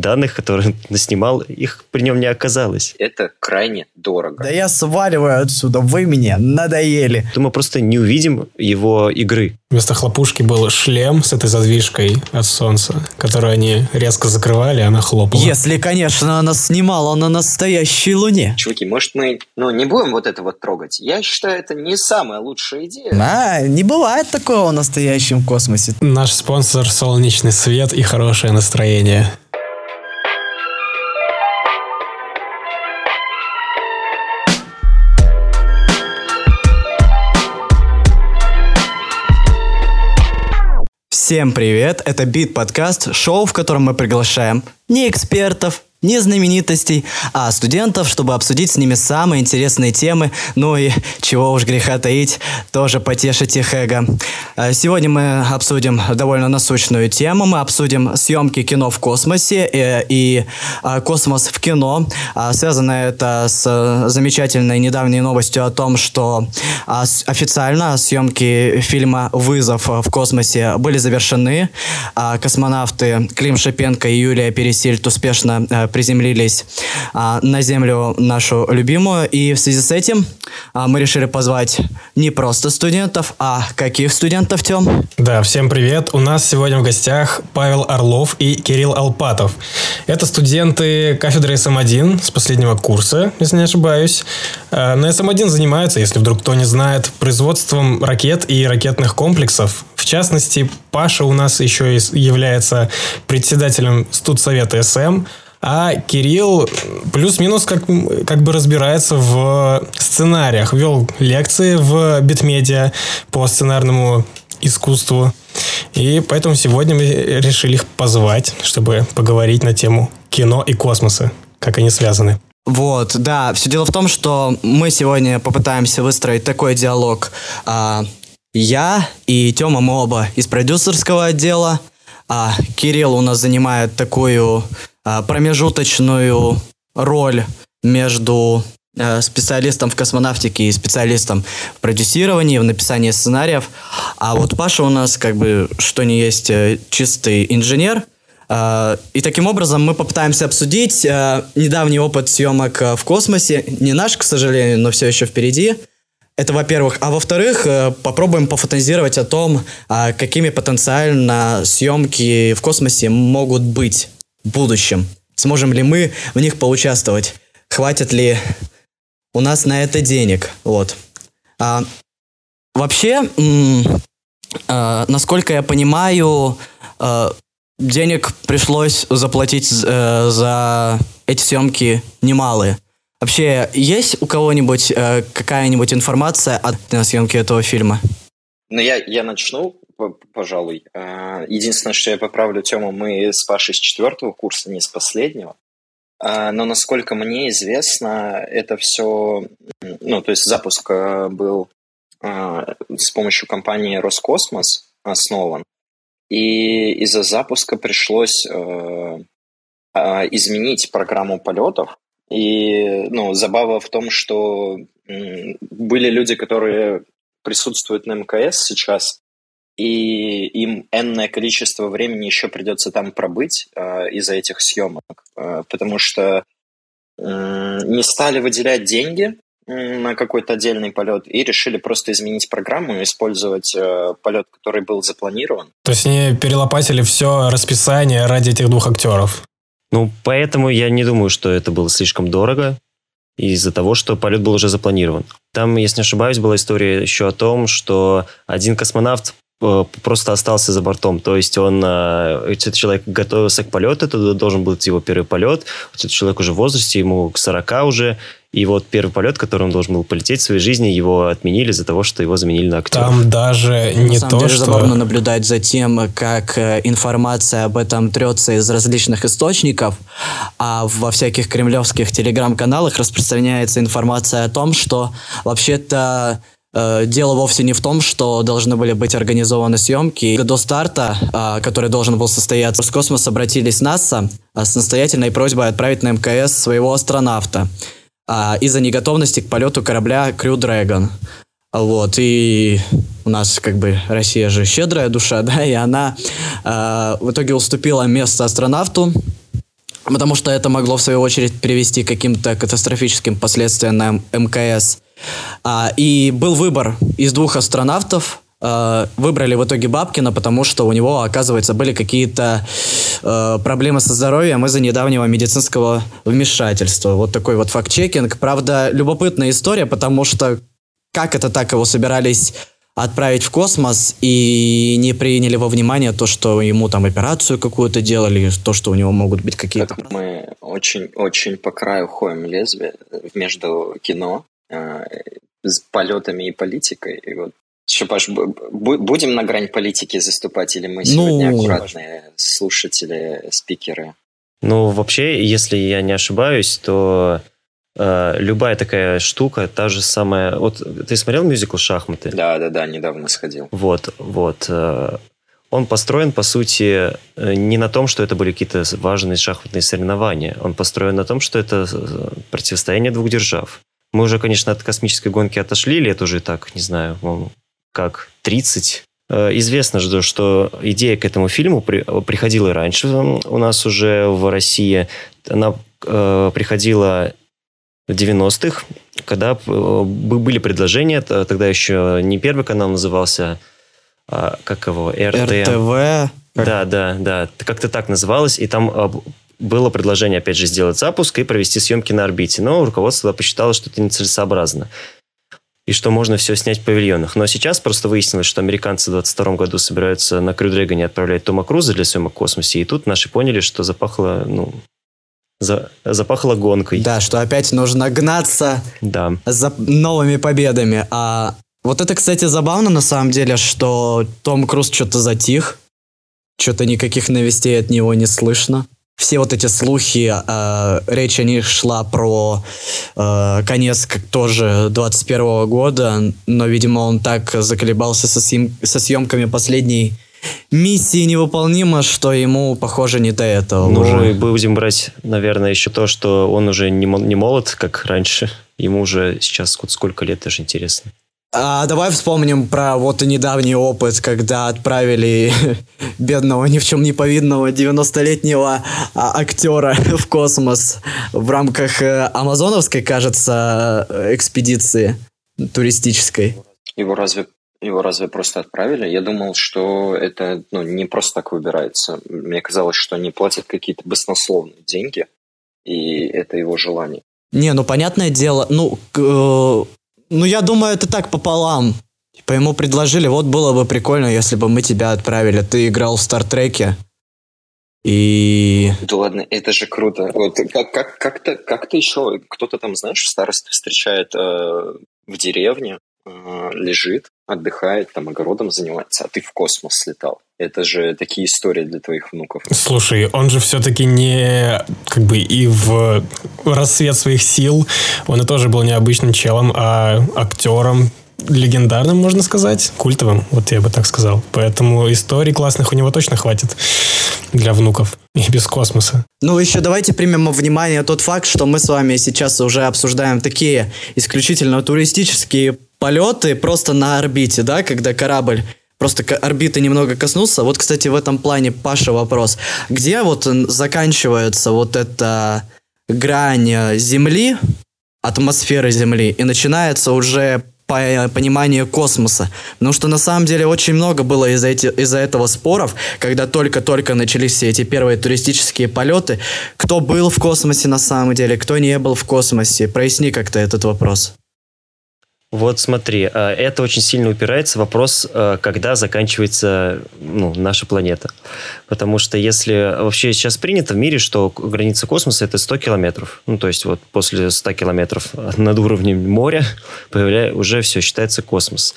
данных, которые он наснимал, их при нем не оказалось. Это крайне дорого. Да я сваливаю отсюда, вы мне надоели. То мы просто не увидим его игры. Вместо хлопушки был шлем с этой задвижкой от солнца, которую они резко закрывали, она хлопала. Если, конечно, она снимала на настоящей луне. Чуваки, может мы ну, не будем вот это вот трогать? Я считаю, это не самая лучшая идея. А, не бывает такого в настоящем космосе. Наш спонсор – солнечный свет и хорошее настроение. Всем привет! Это Бит Подкаст, шоу, в котором мы приглашаем не экспертов, не знаменитостей, а студентов, чтобы обсудить с ними самые интересные темы, ну и, чего уж греха таить, тоже потешить их эго. А сегодня мы обсудим довольно насущную тему, мы обсудим съемки кино в космосе и, э, и а, космос в кино. А, связано это с замечательной недавней новостью о том, что официально съемки фильма «Вызов в космосе» были завершены. Космонавты Клим Шипенко и Юлия Пересильд успешно э, приземлились а, на Землю нашу любимую. И в связи с этим а, мы решили позвать не просто студентов, а каких студентов, Тем? Да, всем привет. У нас сегодня в гостях Павел Орлов и Кирилл Алпатов. Это студенты кафедры СМ-1 с последнего курса, если не ошибаюсь. А, на СМ-1 занимаются, если вдруг кто не знает, производством ракет и ракетных комплексов. В частности, Паша у нас еще и является председателем студсовета СМ, а Кирилл плюс-минус как, как бы разбирается в сценариях. Вел лекции в Битмедиа по сценарному искусству. И поэтому сегодня мы решили их позвать, чтобы поговорить на тему кино и космоса, как они связаны. Вот, да. Все дело в том, что мы сегодня попытаемся выстроить такой диалог. А, я и Тёма, мы оба из продюсерского отдела. А Кирилл у нас занимает такую а, промежуточную роль между э, специалистом в космонавтике и специалистом в продюсировании, в написании сценариев. А вот Паша у нас как бы что не есть э, чистый инженер. А, и таким образом мы попытаемся обсудить недавний опыт съемок в космосе. Не наш, к сожалению, но все еще впереди. Это во-первых. А во-вторых, попробуем пофантазировать о том, какими потенциально съемки в космосе могут быть будущем? Сможем ли мы в них поучаствовать? Хватит ли у нас на это денег? Вот. А, вообще, а, насколько я понимаю, а, денег пришлось заплатить э, за эти съемки немалые. Вообще, есть у кого-нибудь э, какая-нибудь информация о съемке этого фильма? Ну, я, я начну пожалуй. А, единственное, что я поправлю Тему, мы с Пашей с четвертого курса, не с последнего. А, но насколько мне известно, это все, ну, то есть запуск а, был с помощью компании Роскосмос основан, и из-за запуска пришлось изменить программу полетов. И, ну, забава в том, что были люди, которые присутствуют на МКС сейчас, и им энное количество времени еще придется там пробыть э, из-за этих съемок, э, потому что э, не стали выделять деньги на какой-то отдельный полет и решили просто изменить программу и использовать э, полет, который был запланирован. То есть они перелопатили все расписание ради этих двух актеров? Ну, поэтому я не думаю, что это было слишком дорого из-за того, что полет был уже запланирован. Там, если не ошибаюсь, была история еще о том, что один космонавт Э, просто остался за бортом. То есть он, э, этот человек готовился к полету, это должен был быть его первый полет. Этот человек уже в возрасте, ему к 40 уже. И вот первый полет, который он должен был полететь в своей жизни, его отменили из-за того, что его заменили на актера. Там даже не на самом то, деле, что... забавно наблюдать за тем, как э, информация об этом трется из различных источников, а во всяких кремлевских телеграм-каналах распространяется информация о том, что вообще-то Э, дело вовсе не в том, что должны были быть организованы съемки. До старта, а, который должен был состояться, с космос обратились НАСА а, с настоятельной просьбой отправить на МКС своего астронавта а, из-за неготовности к полету корабля Crew Dragon. Вот, и у нас как бы Россия же щедрая душа, да, и она в итоге уступила место астронавту, потому что это могло в свою очередь привести к каким-то катастрофическим последствиям на МКС. А, и был выбор из двух астронавтов, э, выбрали в итоге Бабкина, потому что у него, оказывается, были какие-то э, проблемы со здоровьем из-за недавнего медицинского вмешательства. Вот такой вот факт-чекинг. Правда, любопытная история, потому что как это так его собирались отправить в космос и не приняли во внимание то, что ему там операцию какую-то делали, то, что у него могут быть какие-то... Мы очень-очень по краю ходим лезвие между кино, э, с полетами и политикой. И вот Шипаш, будем на грань политики заступать, или мы сегодня ну, аккуратные слушатели, спикеры? Ну, вообще, если я не ошибаюсь, то э, любая такая штука, та же самая... Вот ты смотрел мюзикл «Шахматы»? Да, да, да, недавно сходил. Вот, вот. Э, он построен, по сути, э, не на том, что это были какие-то важные шахматные соревнования. Он построен на том, что это э, противостояние двух держав. Мы уже, конечно, от космической гонки отошли, лет уже так, не знаю, как 30. Э, известно же, что идея к этому фильму приходила и раньше у нас уже в России. Она приходила в 90-х, когда были предложения, тогда еще не Первый канал назывался, а, как его, РТ. РТВ. Да, да, да, как-то так называлось, и там было предложение, опять же, сделать запуск и провести съемки на орбите, но руководство посчитало, что это нецелесообразно и что можно все снять в павильонах. Но сейчас просто выяснилось, что американцы в 2022 году собираются на Крю Дрэгоне отправлять Тома Круза для съемок в космосе, и тут наши поняли, что запахло, ну, за, запахло гонкой. Да, что опять нужно гнаться да. за новыми победами. А вот это, кстати, забавно на самом деле, что Том Круз что-то затих, что-то никаких новостей от него не слышно. Все вот эти слухи, э, речь о них шла про э, конец как тоже 21 года, но, видимо, он так заколебался со, съем, со съемками последней миссии невыполнима, что ему, похоже, не до этого. Ну, уже. будем брать, наверное, еще то, что он уже не, не молод, как раньше. Ему уже сейчас сколько лет, даже интересно. А давай вспомним про вот и недавний опыт, когда отправили бедного, ни в чем не повидного 90-летнего а, актера в космос в рамках э, амазоновской, кажется, экспедиции туристической. Его разве его разве просто отправили? Я думал, что это ну, не просто так выбирается. Мне казалось, что они платят какие-то баснословные деньги, и это его желание. Не, ну понятное дело, ну э, ну, я думаю, это так пополам. Типа ему предложили, вот было бы прикольно, если бы мы тебя отправили. Ты играл в Стартреке. И... Да ладно, это же круто. Вот как, как, как-то, как-то еще кто-то там, знаешь, в старости встречает э, в деревне, э, лежит, отдыхает, там огородом занимается, а ты в космос слетал. Это же такие истории для твоих внуков. Слушай, он же все-таки не как бы и в рассвет своих сил, он и тоже был не обычным челом, а актером, легендарным, можно сказать, культовым, вот я бы так сказал. Поэтому историй классных у него точно хватит для внуков и без космоса. Ну, еще давайте примем во внимание тот факт, что мы с вами сейчас уже обсуждаем такие исключительно туристические полеты просто на орбите, да, когда корабль просто орбиты немного коснулся. Вот, кстати, в этом плане, Паша, вопрос. Где вот заканчивается вот эта грань э, Земли, атмосферы Земли, и начинается уже понимание космоса. Потому что на самом деле очень много было из-за эти, из этого споров, когда только-только начались все эти первые туристические полеты. Кто был в космосе на самом деле, кто не был в космосе. Проясни как-то этот вопрос. Вот смотри, а, это очень сильно упирается в вопрос, а, когда заканчивается ну, наша планета. Потому что если вообще сейчас принято в мире, что граница космоса это 100 километров. Ну, то есть вот после 100 километров над уровнем моря появляется, уже все считается космос.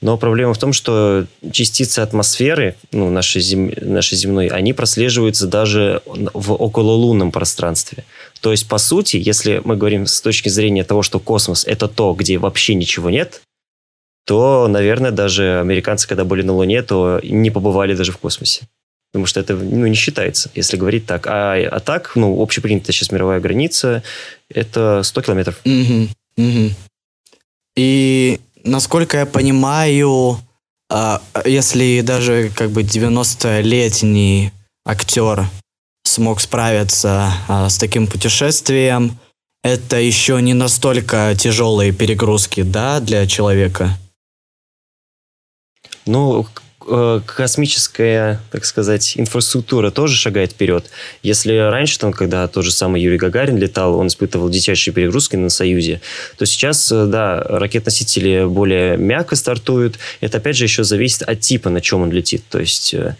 Но проблема в том, что частицы атмосферы, ну, нашей, зем... нашей земной, они прослеживаются даже в окололунном пространстве. То есть, по сути, если мы говорим с точки зрения того, что космос – это то, где вообще ничего нет, то, наверное, даже американцы, когда были на Луне, то не побывали даже в космосе. Потому что это ну, не считается, если говорить так. А, а так, ну, общепринятая сейчас мировая граница – это 100 километров. Угу, угу. И, насколько я понимаю, а, если даже как бы 90-летний актер смог справиться а, с таким путешествием. Это еще не настолько тяжелые перегрузки, да, для человека? Ну, Э, космическая, так сказать, инфраструктура тоже шагает вперед. Если раньше, там, когда тот же самый Юрий Гагарин летал, он испытывал дичайшие перегрузки на Союзе, то сейчас, э, да, ракет-носители более мягко стартуют. Это, опять же, еще зависит от типа, на чем он летит. То есть э,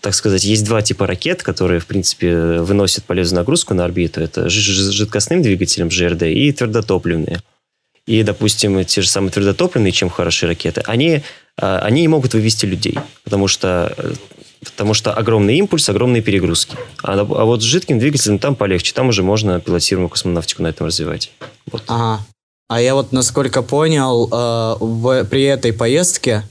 так сказать, есть два типа ракет, которые, в принципе, выносят полезную нагрузку на орбиту. Это жидкостным двигателем ЖРД и твердотопливные. И, допустим, те же самые твердотопливные, чем хорошие ракеты, они а, они не могут вывести людей, потому что потому что огромный импульс, огромные перегрузки. А, а вот с жидким двигателем там полегче, там уже можно пилотируемую космонавтику на этом развивать. Вот. Ага. А я вот, насколько понял, э, в, при этой поездке,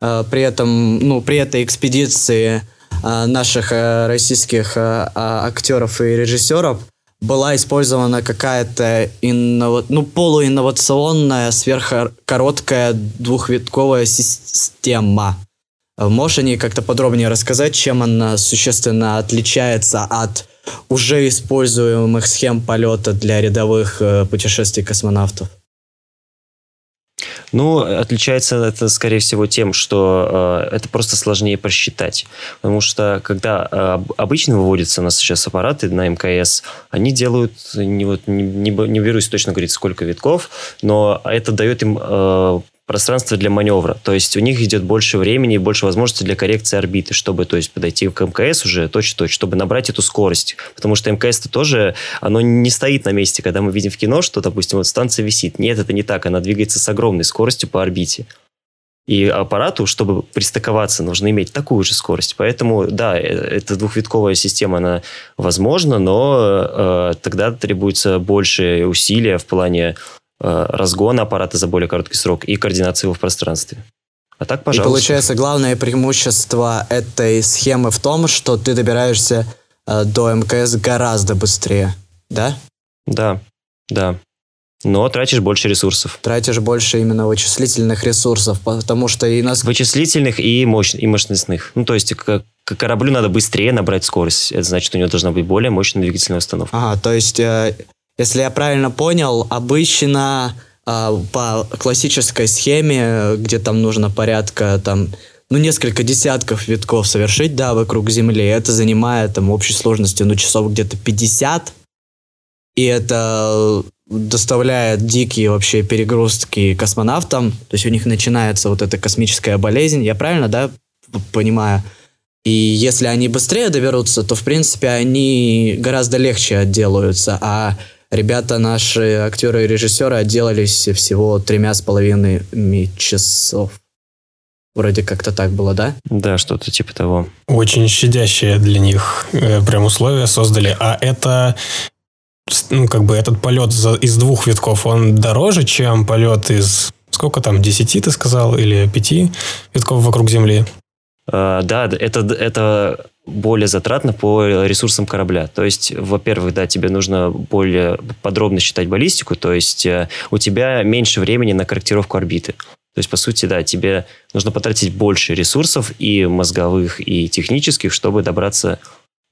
при этом, ну, при этой экспедиции э, наших э, российских э, актеров и режиссеров была использована какая-то иннова... ну, полуинновационная, сверхкороткая двухвитковая система. Можешь о ней как-то подробнее рассказать, чем она существенно отличается от уже используемых схем полета для рядовых э, путешествий космонавтов? Ну, отличается это, скорее всего, тем, что э, это просто сложнее просчитать. Потому что, когда э, обычно выводятся у нас сейчас аппараты на МКС, они делают, не, вот, не, не, не берусь точно говорить, сколько витков, но это дает им э, пространство для маневра. То есть у них идет больше времени и больше возможностей для коррекции орбиты, чтобы то есть, подойти к МКС уже точно-точно, чтобы набрать эту скорость. Потому что МКС-то тоже, оно не стоит на месте, когда мы видим в кино, что, допустим, вот станция висит. Нет, это не так, она двигается с огромной скоростью по орбите. И аппарату, чтобы пристыковаться, нужно иметь такую же скорость. Поэтому, да, э, эта двухвитковая система, она возможна, но э, тогда требуется больше усилия в плане Э, разгона аппарата за более короткий срок и координации его в пространстве. А так, пожалуйста. И получается, главное преимущество этой схемы в том, что ты добираешься э, до МКС гораздо быстрее, да? Да, да. Но тратишь больше ресурсов. Тратишь больше именно вычислительных ресурсов, потому что и нас... Вычислительных и, мощ... и мощностных. Ну, то есть к, к кораблю надо быстрее набрать скорость. Это значит, у него должна быть более мощная двигательная установка. Ага, то есть э, если я правильно понял, обычно э, по классической схеме, где там нужно порядка там ну, несколько десятков витков совершить, да, вокруг Земли, это занимает там общей сложности, ну, часов где-то 50, и это доставляет дикие вообще перегрузки космонавтам, то есть у них начинается вот эта космическая болезнь, я правильно, да, понимаю? И если они быстрее доберутся, то, в принципе, они гораздо легче отделаются, а Ребята, наши актеры и режиссеры отделались всего тремя с половиной часов. Вроде как-то так было, да? Да, что-то типа того. Очень щадящие для них э, прям условия создали. А это ну, как бы этот полет за, из двух витков, он дороже, чем полет из сколько там, десяти ты сказал, или пяти витков вокруг Земли? Uh, да, это, это более затратно по ресурсам корабля. То есть, во-первых, да, тебе нужно более подробно считать баллистику, то есть э, у тебя меньше времени на корректировку орбиты. То есть, по сути, да, тебе нужно потратить больше ресурсов и мозговых, и технических, чтобы добраться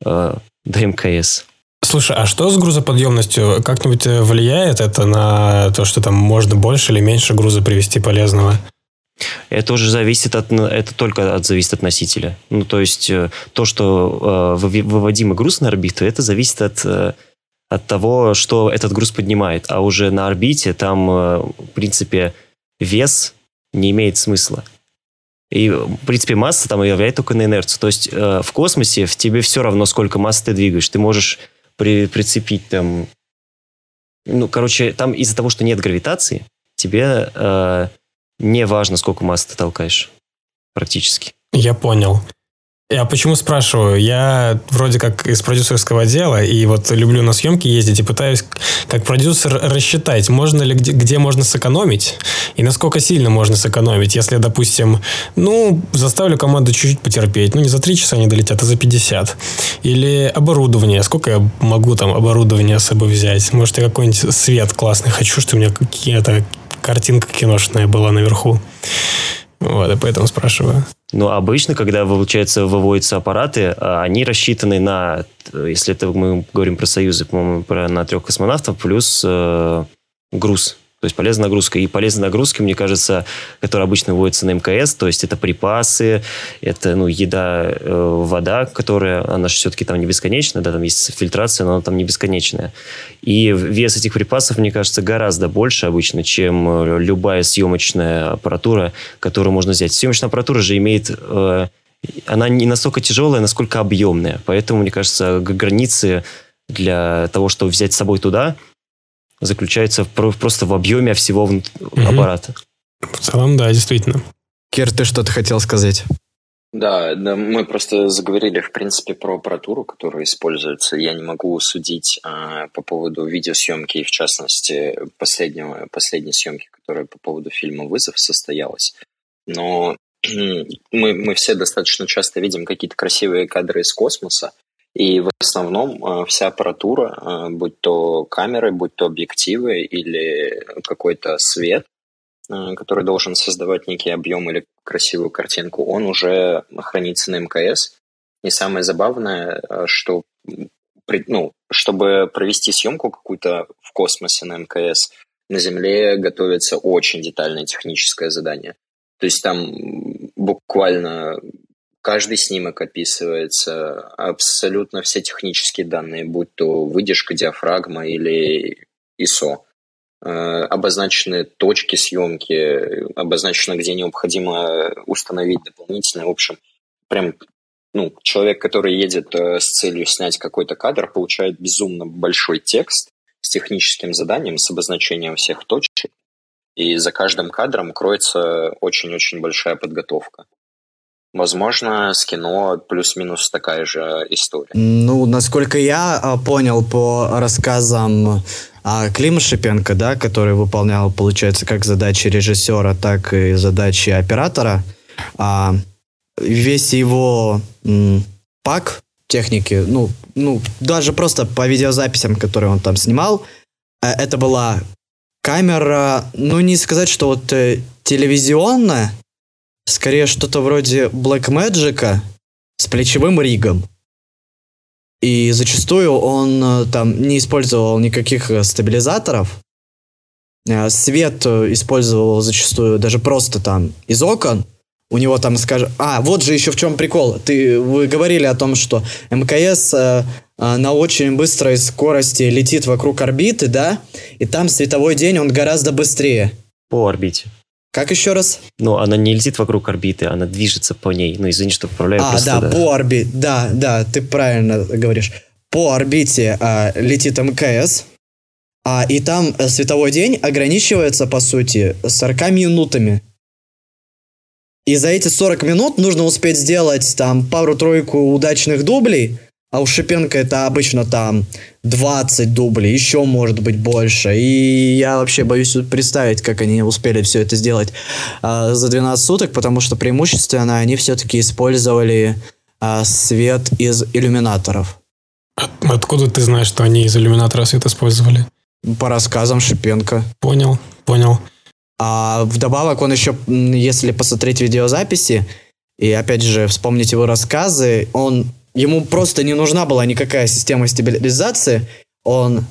э, до МКС. Слушай, а что с грузоподъемностью? Как-нибудь э, влияет это на то, что там можно больше или меньше груза привезти полезного? Это уже зависит от, это только от, зависит от носителя. Ну, то есть э, то, что э, выводимый груз на орбиту, это зависит от, э, от того, что этот груз поднимает. А уже на орбите там, в принципе, вес не имеет смысла. И, в принципе, масса там влияет только на инерцию. То есть в космосе в тебе все равно, сколько массы ты двигаешь. Ты можешь при, прицепить там... Ну, короче, там из-за того, что нет гравитации, тебе не важно, сколько массы ты толкаешь. Практически. Я понял. Я почему спрашиваю? Я вроде как из продюсерского отдела, и вот люблю на съемки ездить, и пытаюсь как продюсер рассчитать, можно ли, где, где можно сэкономить, и насколько сильно можно сэкономить, если, допустим, ну, заставлю команду чуть-чуть потерпеть, ну, не за 3 часа они долетят, а за 50. Или оборудование, сколько я могу там оборудование с собой взять? Может, я какой-нибудь свет классный хочу, что у меня какие-то картинка киношная была наверху. Вот, и поэтому спрашиваю. Но обычно, когда, получается, выводятся аппараты, а, они рассчитаны на, если это мы говорим про союзы, по-моему, про, на трех космонавтов, плюс э, груз то есть полезная нагрузка. И полезные нагрузки, мне кажется, которые обычно вводятся на МКС, то есть это припасы, это ну, еда, э, вода, которая, она же все-таки там не бесконечная, да, там есть фильтрация, но она там не бесконечная. И вес этих припасов, мне кажется, гораздо больше обычно, чем э, любая съемочная аппаратура, которую можно взять. Съемочная аппаратура же имеет... Э, она не настолько тяжелая, насколько объемная. Поэтому, мне кажется, границы для того, чтобы взять с собой туда, заключается просто в объеме всего угу. аппарата. В целом, да, действительно. Кир, ты что-то хотел сказать? Да, да, мы просто заговорили, в принципе, про аппаратуру, которая используется. Я не могу судить а, по поводу видеосъемки, и в частности, последнего, последней съемки, которая по поводу фильма «Вызов» состоялась. Но мы, мы все достаточно часто видим какие-то красивые кадры из космоса, и в основном э, вся аппаратура, э, будь то камеры, будь то объективы или какой-то свет, э, который должен создавать некий объем или красивую картинку, он уже хранится на МКС. И самое забавное, что ну, чтобы провести съемку какую-то в космосе на МКС, на Земле готовится очень детальное техническое задание. То есть там буквально Каждый снимок описывается, абсолютно все технические данные, будь то выдержка, диафрагма или ISO. Э, обозначены точки съемки, обозначено, где необходимо установить дополнительное. В общем, прям ну, человек, который едет э, с целью снять какой-то кадр, получает безумно большой текст с техническим заданием, с обозначением всех точек. И за каждым кадром кроется очень-очень большая подготовка. Возможно, с кино плюс-минус такая же история. Ну, насколько я а, понял по рассказам а, Клима Шипенко, да, который выполнял, получается, как задачи режиссера, так и задачи оператора, а, весь его пак техники, ну, ну, даже просто по видеозаписям, которые он там снимал, э, это была камера, ну, не сказать, что вот э, телевизионная, скорее что-то вроде Black Magic с плечевым ригом. И зачастую он э, там не использовал никаких э, стабилизаторов. Э, свет использовал зачастую даже просто там из окон. У него там, скажем... А, вот же еще в чем прикол. Ты, вы говорили о том, что МКС э, на очень быстрой скорости летит вокруг орбиты, да? И там световой день, он гораздо быстрее. По орбите. Как еще раз? Ну, она не летит вокруг орбиты, она движется по ней. Ну, извини, что поправляю. А, да, да, по орбите. Да, да, ты правильно говоришь. По орбите а, летит МКС, а, и там э, световой день ограничивается, по сути, 40 минутами. И за эти 40 минут нужно успеть сделать там пару-тройку удачных дублей, а у Шипенко это обычно там 20 дублей, еще может быть больше. И я вообще боюсь представить, как они успели все это сделать а, за 12 суток, потому что преимущественно они все-таки использовали а, свет из иллюминаторов. Откуда ты знаешь, что они из иллюминатора свет использовали? По рассказам Шипенко. Понял, понял. А вдобавок он еще, если посмотреть видеозаписи, и опять же вспомнить его рассказы, он Ему просто не нужна была никакая система стабилизации. Он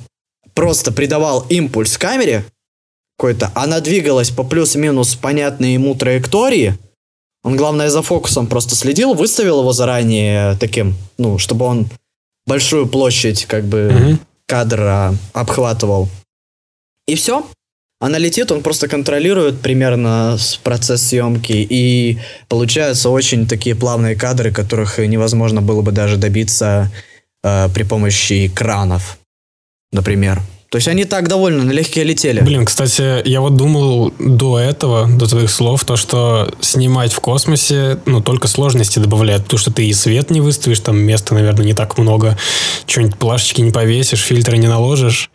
просто придавал импульс камере какой-то. Она двигалась по плюс-минус понятной ему траектории. Он, главное, за фокусом просто следил, выставил его заранее таким, ну, чтобы он большую площадь, как бы, mm-hmm. кадра обхватывал. И все. Она летит, он просто контролирует примерно процесс съемки, и получаются очень такие плавные кадры, которых невозможно было бы даже добиться э, при помощи экранов, например. То есть они так довольно налегке летели. Блин, кстати, я вот думал до этого, до твоих слов, то, что снимать в космосе, ну, только сложности добавляет, потому что ты и свет не выставишь, там места, наверное, не так много, что-нибудь плашечки не повесишь, фильтры не наложишь.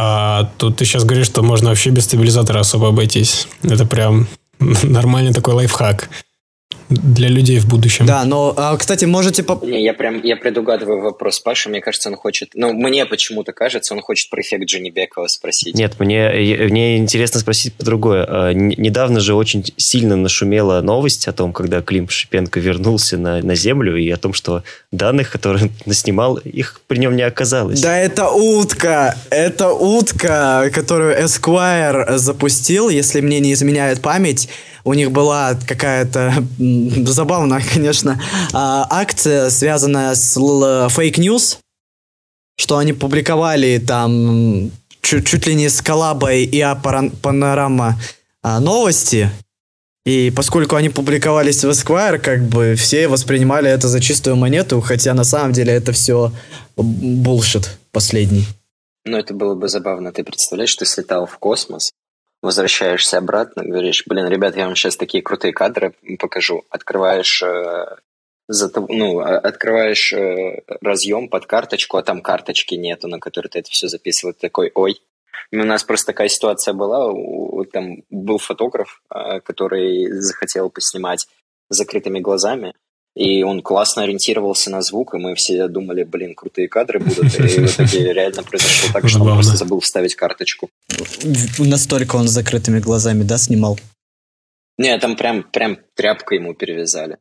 А тут ты сейчас говоришь, что можно вообще без стабилизатора особо обойтись. Это прям нормальный такой лайфхак. Для людей в будущем. Да, но, а, кстати, можете... Поп... Не, я прям, я предугадываю вопрос Паши, мне кажется, он хочет, ну, мне почему-то кажется, он хочет про эффект Дженни Бекова спросить. Нет, мне, мне интересно спросить по другое. А, недавно же очень сильно нашумела новость о том, когда Клим Шипенко вернулся на, на Землю, и о том, что данных, которые он наснимал, их при нем не оказалось. Да это утка! Это утка, которую Esquire запустил, если мне не изменяет память у них была какая-то забавная, конечно, а, акция, связанная с fake news, что они публиковали там чуть, чуть ли не с коллабой и Панорама а, новости, и поскольку они публиковались в Esquire, как бы все воспринимали это за чистую монету, хотя на самом деле это все булшит последний. Ну, это было бы забавно. Ты представляешь, ты слетал в космос, возвращаешься обратно, говоришь, блин, ребят, я вам сейчас такие крутые кадры покажу. Открываешь, э, ну, а, открываешь э, разъем под карточку, а там карточки нету, на которой ты это все записывал. такой, ой. У нас просто такая ситуация была, там был фотограф, э, который захотел поснимать закрытыми глазами, и он классно ориентировался на звук, и мы все думали, блин, крутые кадры будут, и в итоге реально произошло так, что он просто забыл вставить карточку. Настолько он с закрытыми глазами, да, снимал? Не, там прям, прям тряпкой ему перевязали.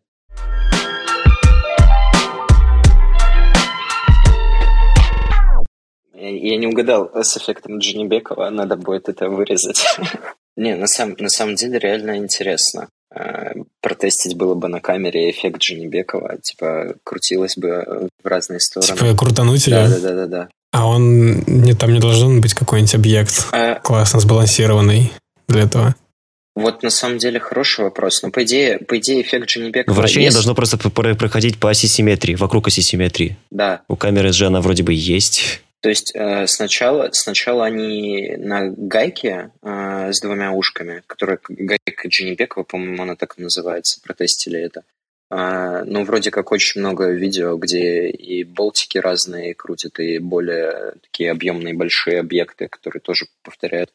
Я не угадал с эффектом Джинибекова, надо будет это вырезать. Не, на самом, на самом деле реально интересно. Э, протестить было бы на камере эффект Джинибекова, типа крутилось бы в разные стороны. Типа крутануть ее? Да, да, да, да, А он не там не должен быть какой-нибудь объект а... классно сбалансированный для этого? Вот на самом деле хороший вопрос. Но по идее, по идее эффект Дженнибекова... Вращение есть... должно просто проходить по оси симметрии, вокруг оси симметрии. Да. У камеры же она вроде бы есть. То есть э, сначала, сначала они на гайке э, с двумя ушками, которая гайка Дженнибекова, по-моему, она так называется, протестили это. Э, ну, вроде как очень много видео, где и болтики разные крутят, и более такие объемные большие объекты, которые тоже повторяют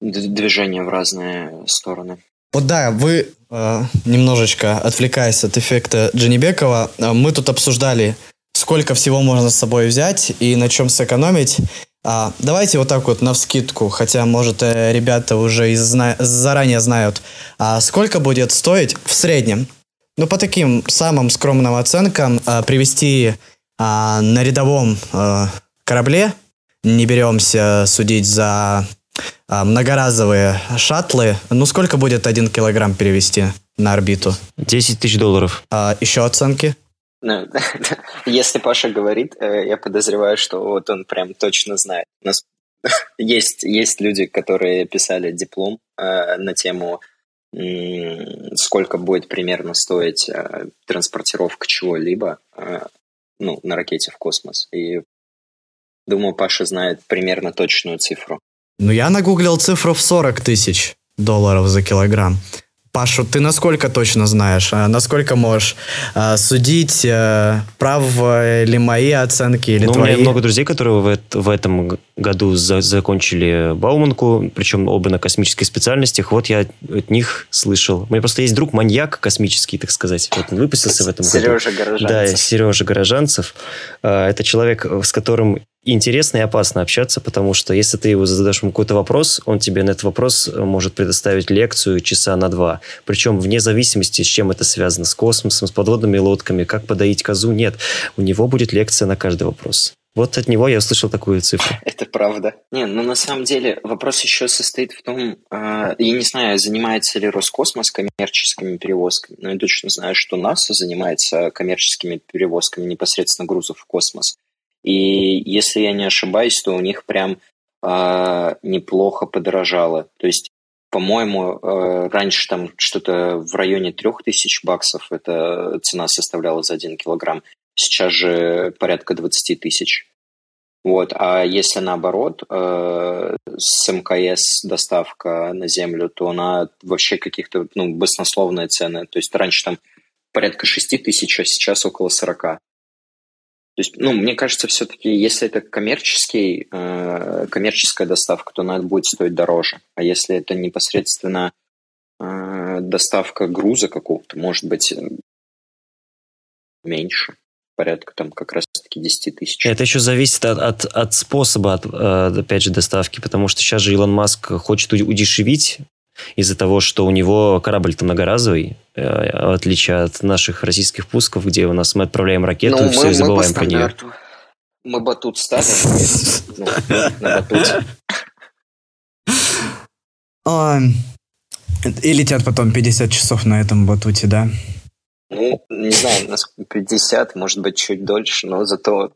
движение в разные стороны. Вот да, вы э, немножечко отвлекаясь от эффекта Дженнибекова, э, мы тут обсуждали сколько всего можно с собой взять и на чем сэкономить. А, давайте вот так вот на вскидку, хотя, может, э, ребята уже изна- заранее знают, а сколько будет стоить в среднем, ну, по таким самым скромным оценкам, а, привести а, на рядовом а, корабле, не беремся судить за а, многоразовые шаттлы, ну, сколько будет один килограмм перевести на орбиту? 10 тысяч долларов. А, еще оценки? Ну, если Паша говорит, э, я подозреваю, что вот он прям точно знает. У нас есть, есть люди, которые писали диплом э, на тему, сколько будет примерно стоить э, транспортировка чего-либо ну, на ракете в космос. И думаю, Паша знает примерно точную цифру. Ну, я нагуглил цифру в 40 тысяч долларов за килограмм. Пашу, ты насколько точно знаешь, а насколько можешь а, судить, а, прав ли мои оценки или ну, твои? У меня много друзей, которые в, в этом году за, закончили Бауманку, причем оба на космических специальностях. Вот я от них слышал. У меня просто есть друг маньяк космический, так сказать. Вот он выпустился в этом Сережа году. Горожанцев. Да, Сережа Горожанцев. Это человек, с которым интересно и опасно общаться, потому что если ты его задашь ему какой-то вопрос, он тебе на этот вопрос э, может предоставить лекцию часа на два. Причем вне зависимости, с чем это связано, с космосом, с подводными лодками, как подоить козу, нет. У него будет лекция на каждый вопрос. Вот от него я услышал такую цифру. Это правда. Не, ну на самом деле вопрос еще состоит в том, э, я не знаю, занимается ли Роскосмос коммерческими перевозками, но я точно знаю, что НАСА занимается коммерческими перевозками непосредственно грузов в космос. И если я не ошибаюсь, то у них прям э, неплохо подорожало. То есть, по-моему, э, раньше там что-то в районе трех тысяч баксов эта цена составляла за один килограмм. Сейчас же порядка 20 тысяч. Вот. А если наоборот, э, с МКС доставка на землю, то она вообще каких-то, ну, баснословные цены. То есть раньше там порядка 6 тысяч, а сейчас около 40. То есть, ну, мне кажется, все-таки, если это коммерческий, э, коммерческая доставка, то она будет стоить дороже. А если это непосредственно э, доставка груза какого-то может быть меньше порядка там как раз-таки 10 тысяч. Это еще зависит от, от, от способа, от, э, опять же, доставки, потому что сейчас же Илон Маск хочет удешевить из-за того, что у него корабль-то многоразовый, э, в отличие от наших российских пусков, где у нас мы отправляем ракету ну, и все, мы, и забываем про нее. Мы батут ставим ну, на батуте. И летят потом 50 часов на этом батуте, да? Ну, не знаю, насколько 50, может быть, чуть дольше, но зато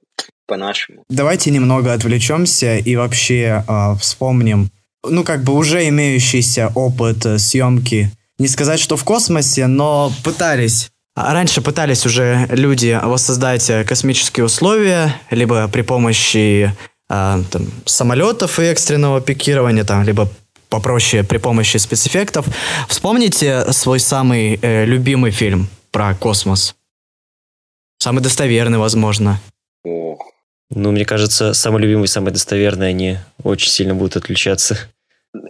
по-нашему. Давайте немного отвлечемся и вообще э, вспомним, ну, как бы уже имеющийся опыт э, съемки. Не сказать, что в космосе, но пытались. А раньше пытались уже люди воссоздать э, космические условия, либо при помощи э, там, самолетов и экстренного пикирования, там, либо попроще при помощи спецэффектов. Вспомните свой самый э, любимый фильм про космос. Самый достоверный, возможно. Ох. Ну, мне кажется, самый любимый, самый достоверный, они очень сильно будут отличаться.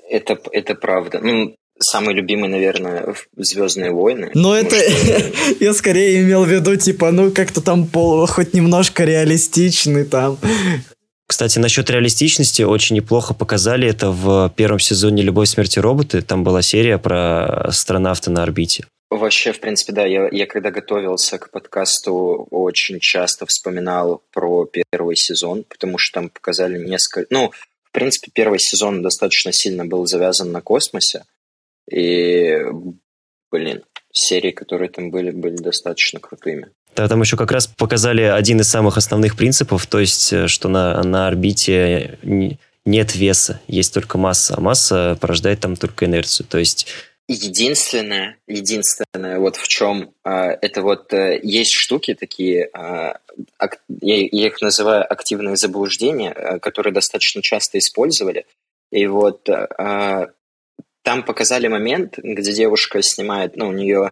Это, это правда. Ну, самый любимый, наверное, «Звездные войны». Но это... я скорее имел в виду, типа, ну, как-то там пол, хоть немножко реалистичный там. Кстати, насчет реалистичности очень неплохо показали это в первом сезоне «Любовь, смерти роботы». Там была серия про астронавта на орбите. Вообще, в принципе, да, я, я когда готовился к подкасту, очень часто вспоминал про первый сезон, потому что там показали несколько... Ну, в принципе, первый сезон достаточно сильно был завязан на космосе, и, блин, серии, которые там были, были достаточно крутыми. Да, там еще как раз показали один из самых основных принципов, то есть, э, что на, на орбите нет веса, есть только масса, а масса порождает там только инерцию. То есть Единственное, единственное, вот в чем а, это вот а, есть штуки такие, а, ак, я, я их называю активные заблуждения, а, которые достаточно часто использовали. И вот а, там показали момент, где девушка снимает, ну, у нее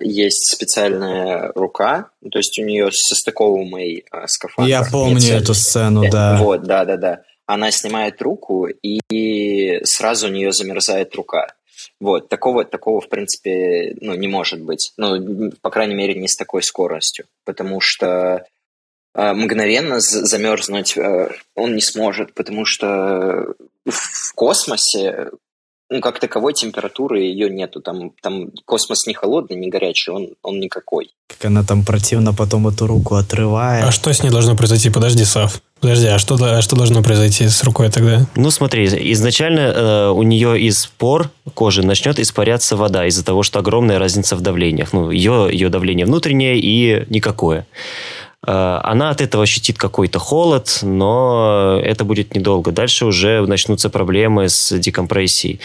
есть специальная рука, то есть у нее состыковываемый скафандр. Я помню Нет, эту сцену, да. Вот, да, да, да. Она снимает руку, и сразу у нее замерзает рука. Вот, такого, такого, в принципе, ну, не может быть. Ну, по крайней мере, не с такой скоростью. Потому что э, мгновенно замерзнуть э, он не сможет, потому что в космосе ну, как таковой температуры ее нету. Там, там космос не холодный, не горячий, он, он никакой. Как она там противно потом эту руку отрывает. А что с ней должно произойти? Подожди, Сав. Подожди, а что, а что должно произойти с рукой тогда? Ну, смотри, изначально э, у нее из пор кожи начнет испаряться вода из-за того, что огромная разница в давлениях. Ну, ее, ее давление внутреннее и никакое. Э, она от этого ощутит какой-то холод, но это будет недолго. Дальше уже начнутся проблемы с декомпрессией.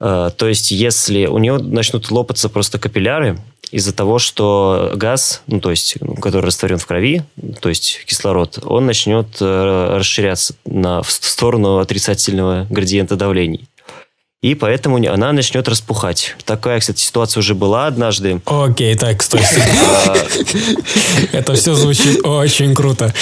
Э, то есть, если у нее начнут лопаться просто капилляры из-за того, что газ, ну, то есть, ну, который растворен в крови, то есть кислород, он начнет э, расширяться на, в сторону отрицательного градиента давлений и поэтому она начнет распухать. Такая, кстати, ситуация уже была однажды. Окей, так, стой. А, Это все звучит очень круто.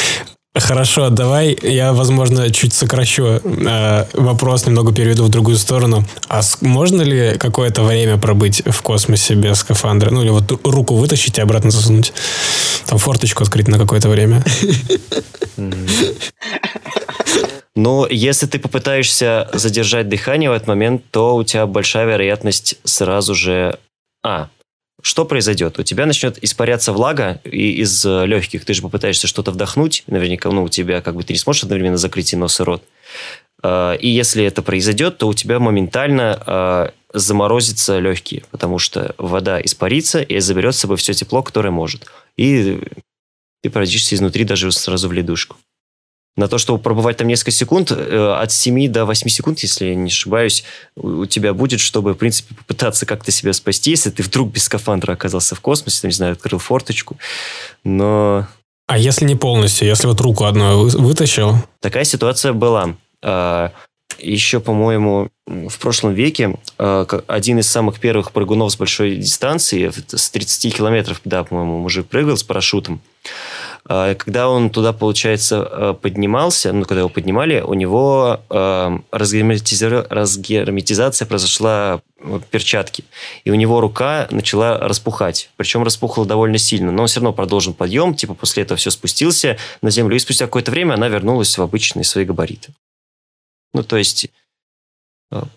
Хорошо, давай я, возможно, чуть сокращу э, вопрос, немного переведу в другую сторону. А можно ли какое-то время пробыть в космосе без скафандра? Ну, или вот руку вытащить и обратно засунуть? Там форточку открыть на какое-то время? Но если ты попытаешься задержать дыхание в этот момент, то у тебя большая вероятность сразу же... А, что произойдет? У тебя начнет испаряться влага и из легких. Ты же попытаешься что-то вдохнуть. Наверняка, ну, у тебя как бы ты не сможешь одновременно закрыть и нос и рот. А, и если это произойдет, то у тебя моментально а, заморозятся легкие, потому что вода испарится и заберет с собой все тепло, которое может. И ты пройдешься изнутри даже сразу в ледушку на то, чтобы пробывать там несколько секунд, э, от 7 до 8 секунд, если я не ошибаюсь, у тебя будет, чтобы, в принципе, попытаться как-то себя спасти, если ты вдруг без скафандра оказался в космосе, там, не знаю, открыл форточку. Но... А если не полностью, если вот руку одну вытащил? Такая ситуация была. А, Еще, по-моему, в прошлом веке а, один из самых первых прыгунов с большой дистанции, с 30 километров, да, по-моему, мужик прыгал с парашютом, когда он туда, получается, э, поднимался, ну, когда его поднимали, у него э, разгерметизация произошла в перчатки. И у него рука начала распухать. Причем распухла довольно сильно. Но он все равно продолжил подъем. Типа после этого все спустился на землю. И спустя какое-то время она вернулась в обычные свои габариты. Ну, то есть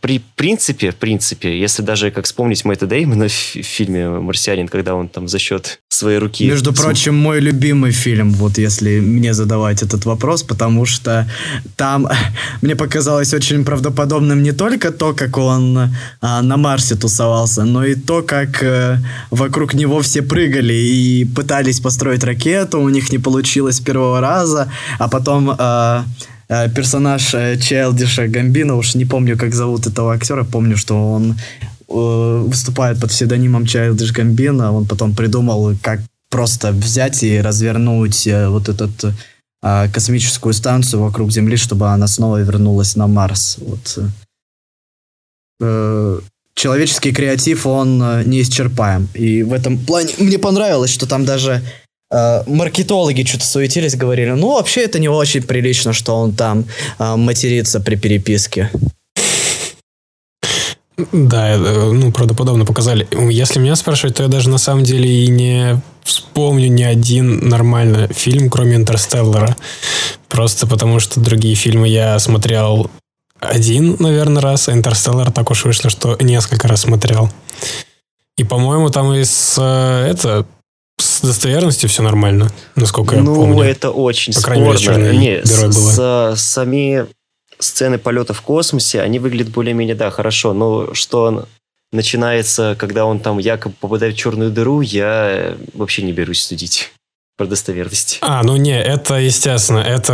при принципе, в принципе, если даже, как вспомнить Мэтта Деймона в фильме «Марсианин», когда он там за счет своей руки... Между прочим, мой любимый фильм, вот если мне задавать этот вопрос, потому что там мне показалось очень правдоподобным не только то, как он а, на Марсе тусовался, но и то, как а, вокруг него все прыгали и пытались построить ракету, у них не получилось с первого раза, а потом... А, персонаж э, Чайлдиша Гамбина, уж не помню, как зовут этого актера, помню, что он э, выступает под псевдонимом Чайлдиш Гамбина, он потом придумал, как просто взять и развернуть вот эту космическую станцию вокруг Земли, чтобы она снова вернулась на Марс. Вот. Человеческий креатив, он неисчерпаем. И в этом плане мне понравилось, что там даже э, маркетологи что-то суетились, говорили, ну, вообще это не очень прилично, что он там э, матерится при переписке. Да, э, ну, правдоподобно показали. Если меня спрашивать, то я даже на самом деле и не вспомню ни один нормальный фильм, кроме «Интерстеллара». Просто потому, что другие фильмы я смотрел один, наверное, раз, а «Интерстеллар» так уж вышло, что несколько раз смотрел. И, по-моему, там из э, это с достоверностью все нормально, насколько ну, я помню. Ну, это очень По спорно. Мере, Не, с, с, сами сцены полета в космосе, они выглядят более-менее, да, хорошо. Но что начинается, когда он там якобы попадает в черную дыру, я вообще не берусь судить про достоверность. А, ну не, это естественно, это,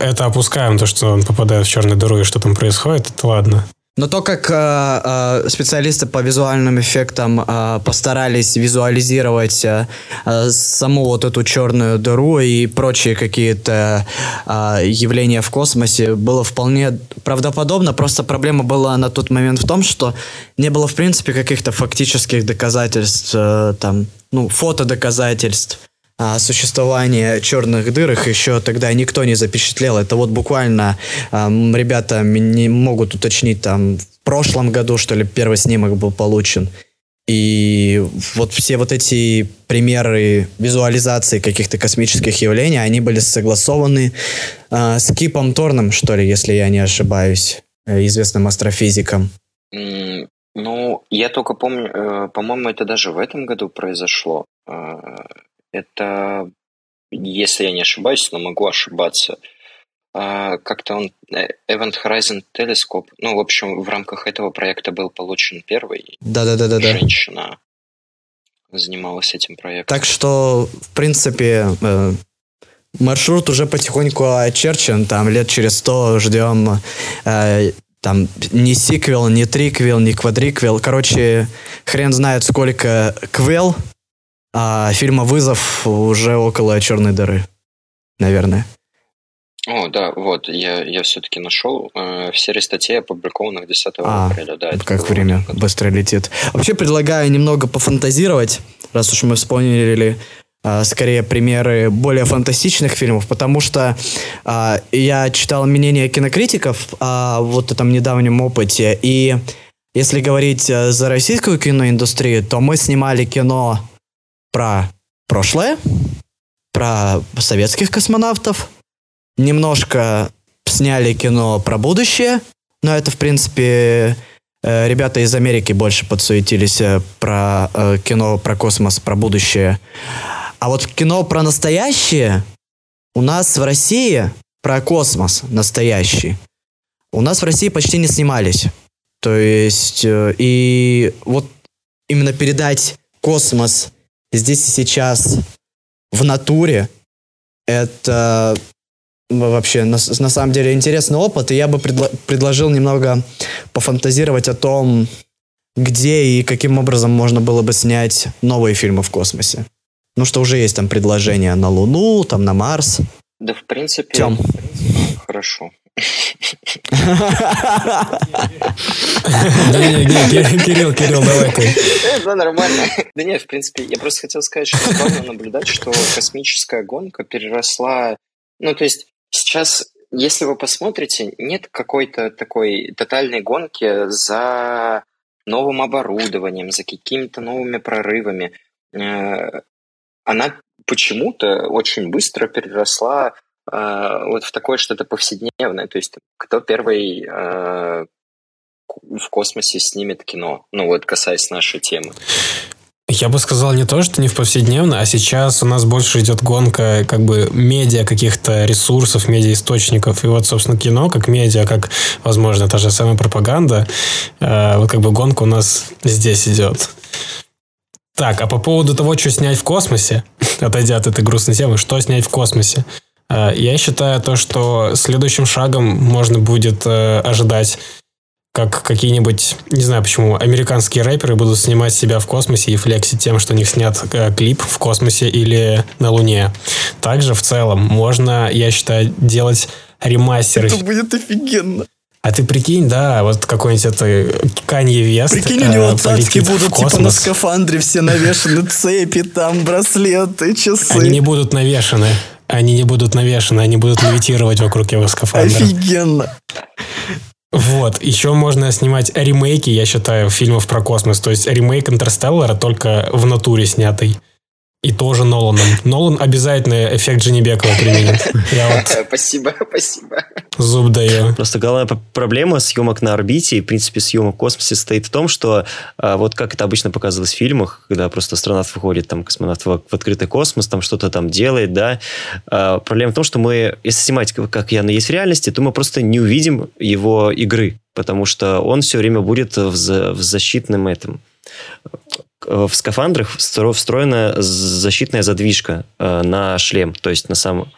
это опускаем, то, что он попадает в черную дыру и что там происходит, это ладно. Но то, как э, э, специалисты по визуальным эффектам э, постарались визуализировать э, э, саму вот эту черную дыру и прочие какие-то э, явления в космосе, было вполне правдоподобно. Просто проблема была на тот момент в том, что не было в принципе каких-то фактических доказательств, э, там, ну, фотодоказательств а, существование черных дыр их еще тогда никто не запечатлел. Это вот буквально а, ребята не могут уточнить там в прошлом году, что ли, первый снимок был получен. И вот все вот эти примеры визуализации каких-то космических явлений, они были согласованы э, с Кипом Торном, что ли, если я не ошибаюсь, э, известным астрофизиком. Ну, я только помню, э, по-моему, это даже в этом году произошло. Э, это, если я не ошибаюсь, но могу ошибаться, а, как-то он э, Event Horizon Telescope, ну, в общем, в рамках этого проекта был получен первый. Да-да-да-да. Женщина занималась этим проектом. Так что, в принципе, э, маршрут уже потихоньку очерчен, там лет через сто ждем э, там не сиквел, не триквел, не квадриквел. Короче, хрен знает сколько квел а фильма «Вызов» уже около «Черной дыры», наверное. О, да, вот, я, я все-таки нашел э, в серии статей, опубликованных 10 а, апреля. Да, как время год. быстро летит. Вообще предлагаю немного пофантазировать, раз уж мы вспомнили э, скорее примеры более фантастичных фильмов, потому что э, я читал мнение кинокритиков о вот этом недавнем опыте, и если говорить э, за российскую киноиндустрию, то мы снимали кино про прошлое, про советских космонавтов, немножко сняли кино про будущее, но это, в принципе, э, ребята из Америки больше подсуетились э, про э, кино про космос, про будущее. А вот кино про настоящее у нас в России, про космос настоящий, у нас в России почти не снимались. То есть, и вот именно передать космос здесь и сейчас в натуре, это вообще на, на самом деле интересный опыт, и я бы предло, предложил немного пофантазировать о том, где и каким образом можно было бы снять новые фильмы в космосе. Ну, что уже есть там предложения на Луну, там на Марс. Да, в принципе, Тем. Хорошо. Не, не, Кирилл, Кирилл, давай ты. Да, нормально. Да нет, в принципе, я просто хотел сказать, что главное наблюдать, что космическая гонка переросла... Ну, то есть сейчас, если вы посмотрите, нет какой-то такой тотальной гонки за новым оборудованием, за какими-то новыми прорывами. Э, она почему-то очень быстро переросла вот в такое что-то повседневное. То есть кто первый э, в космосе снимет кино? Ну вот касаясь нашей темы. Я бы сказал не то, что не в повседневно, а сейчас у нас больше идет гонка как бы медиа каких-то ресурсов, медиа источников. И вот, собственно, кино как медиа, как, возможно, та же самая пропаганда. Э, вот как бы гонка у нас здесь идет. Так, а по поводу того, что снять в космосе, отойдя от этой грустной темы, что снять в космосе? Э, я считаю то, что следующим шагом можно будет э, ожидать как какие-нибудь, не знаю почему, американские рэперы будут снимать себя в космосе и флексить тем, что у них снят э, клип в космосе или на Луне. Также в целом можно, я считаю, делать ремастеры. Это будет офигенно. А ты прикинь, да, вот какой-нибудь это Канье Вест. Прикинь, у него цацки будут типа на скафандре все навешаны, цепи, там, браслеты, часы. Они не будут навешаны. Они не будут навешаны, они будут левитировать вокруг его скафандра. Офигенно. Вот. Еще можно снимать ремейки, я считаю, фильмов про космос. То есть ремейк Интерстеллара только в натуре снятый. И тоже Ноланом. Нолан обязательно эффект Дженнибекова применит. Я вот спасибо, спасибо. Зуб даю. Просто главная проблема съемок на орбите и, в принципе, съемок в космосе состоит в том, что а, вот как это обычно показывалось в фильмах, когда просто астронавт выходит, там, космонавт в, в открытый космос, там что-то там делает, да. А, проблема в том, что мы, если снимать, как я есть в реальности, то мы просто не увидим его игры, потому что он все время будет в, в защитном этом в скафандрах встроена защитная задвижка э, на шлем, то есть на сам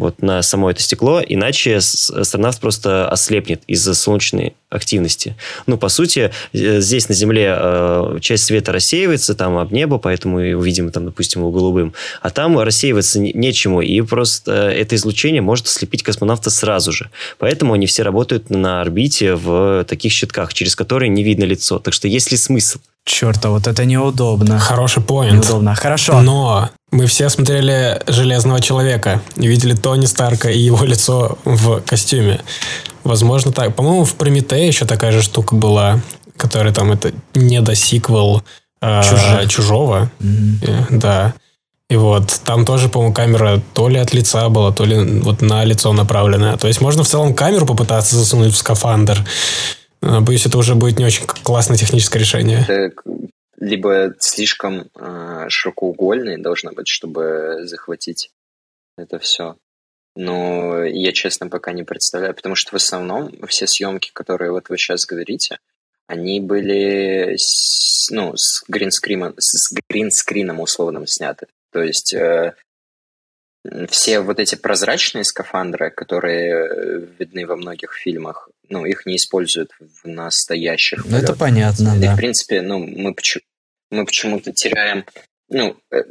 вот на само это стекло, иначе астронавт просто ослепнет из-за солнечной активности. Ну, по сути, э, здесь на Земле э, часть света рассеивается там об небо, поэтому мы увидим там, допустим, его голубым. А там рассеиваться нечему, и просто это излучение может ослепить космонавта сразу же. Поэтому они все работают на орбите в таких щитках, через которые не видно лицо. Так что есть ли смысл? Черт, а вот это неудобно. Хороший поинт. Неудобно. Хорошо. Но мы все смотрели «Железного человека» и видели Тони Старка и его лицо в костюме. Возможно, так. По-моему, в «Прометее» еще такая же штука была, которая там это недосиквел э, «Чужого». Mm-hmm. Да. И вот там тоже, по-моему, камера то ли от лица была, то ли вот на лицо направленная. То есть можно в целом камеру попытаться засунуть в скафандр. А, боюсь, это уже будет не очень классное техническое решение. Это либо слишком э, широкоугольный должно быть, чтобы захватить это все. Но я, честно, пока не представляю, потому что в основном все съемки, которые вот вы сейчас говорите, они были с, ну, с гринскрином, с гринскрином условным сняты. То есть э, все вот эти прозрачные скафандры, которые э, видны во многих фильмах, ну, их не используют в настоящих Ну, это понятно, И, да. в принципе, ну, мы, мы почему-то теряем... Ну, э,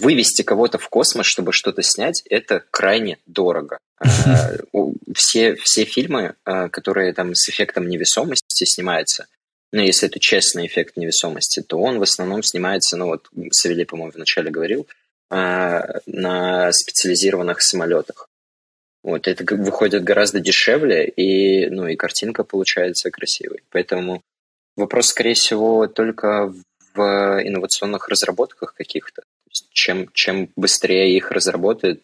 вывести кого-то в космос, чтобы что-то снять, это крайне дорого. А, все, все фильмы, а, которые там с эффектом невесомости снимаются, ну, если это честный эффект невесомости, то он в основном снимается, ну, вот Савелий, по-моему, вначале говорил, а, на специализированных самолетах. Вот, это выходит гораздо дешевле, и, ну, и картинка получается красивой. Поэтому вопрос, скорее всего, только в инновационных разработках каких-то. Чем, чем быстрее их разработают,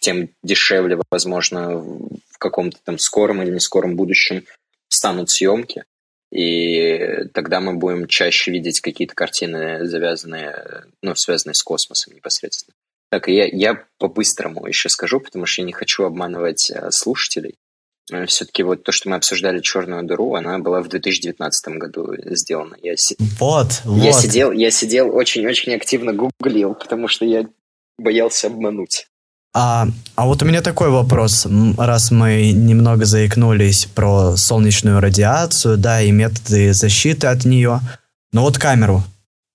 тем дешевле, возможно, в каком-то там скором или не скором будущем станут съемки и тогда мы будем чаще видеть какие-то картины, завязанные, ну, связанные с космосом непосредственно. Так, я, я по-быстрому еще скажу, потому что я не хочу обманывать э, слушателей. Э, Все-таки вот то, что мы обсуждали «Черную дыру», она была в 2019 году сделана. Я си... Вот, я вот. Сидел, я сидел очень-очень активно гуглил, потому что я боялся обмануть. А, а вот у меня такой вопрос, раз мы немного заикнулись про солнечную радиацию, да, и методы защиты от нее. Но вот камеру,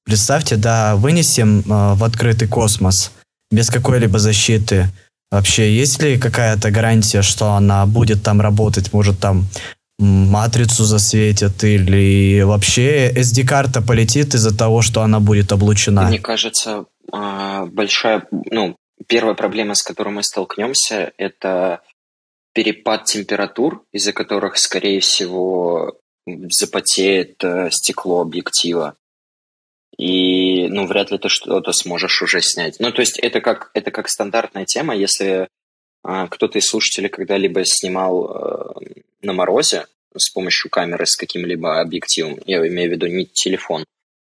представьте, да, вынесем э, в открытый космос без какой-либо защиты. Вообще, есть ли какая-то гарантия, что она будет там работать? Может, там матрицу засветят или вообще SD-карта полетит из-за того, что она будет облучена? Мне кажется, а, большая, ну, первая проблема, с которой мы столкнемся, это перепад температур, из-за которых, скорее всего, запотеет э, стекло объектива. И, ну, вряд ли ты что-то сможешь уже снять. Ну, то есть это как, это как стандартная тема, если а, кто-то из слушателей когда-либо снимал э, на морозе с помощью камеры с каким-либо объективом, я имею в виду не телефон,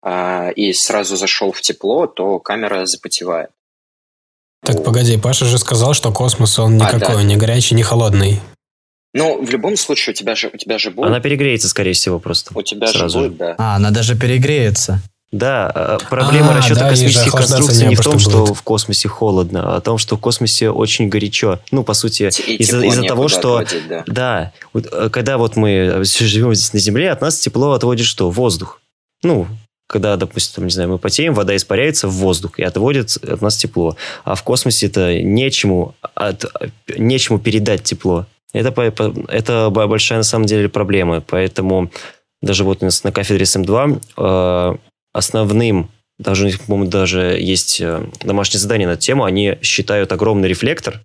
а, и сразу зашел в тепло, то камера запотевает. Так, погоди, Паша же сказал, что космос, он никакой, а, да. не горячий, не холодный. Ну, в любом случае, у тебя же, у тебя же будет... Она перегреется, скорее всего, просто. У тебя сразу. же будет, да. А, она даже перегреется. Да, а, проблема а, расчета да, космических конструкций не в том, что будет. в космосе холодно, а в том, что в космосе очень горячо. Ну, по сути, из-за из того, что... Отводить, да. да, э, когда вот мы живем здесь на Земле, от нас тепло отводит что? Воздух. Ну, когда, допустим, не знаю, мы потеем, вода испаряется в воздух и отводит от нас тепло. А в космосе это нечему, от, нечему передать тепло. Это, это большая на самом деле проблема. Поэтому даже вот у нас на кафедре СМ2 основным, даже, по-моему, даже есть э, домашнее задание на тему, они считают огромный рефлектор,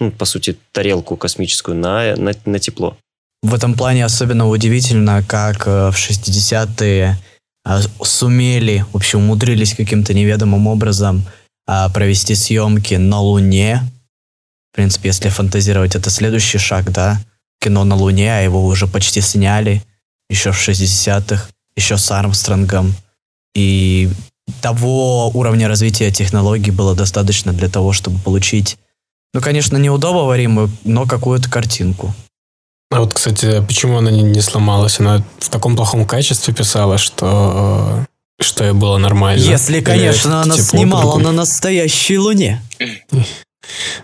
ну, по сути, тарелку космическую на, на, на тепло. В этом плане особенно удивительно, как э, в 60-е а, сумели, в общем, умудрились каким-то неведомым образом провести съемки на Луне. В принципе, если фантазировать, это следующий шаг, да? Кино на Луне, а его уже почти сняли еще в 60-х, еще с Армстронгом. И того уровня развития технологий было достаточно для того, чтобы получить, ну, конечно, неудобоваримую, но какую-то картинку. А вот, кстати, почему она не, не сломалась? Она в таком плохом качестве писала, что что и было нормально. Если, конечно, Или она снимала на настоящей Луне.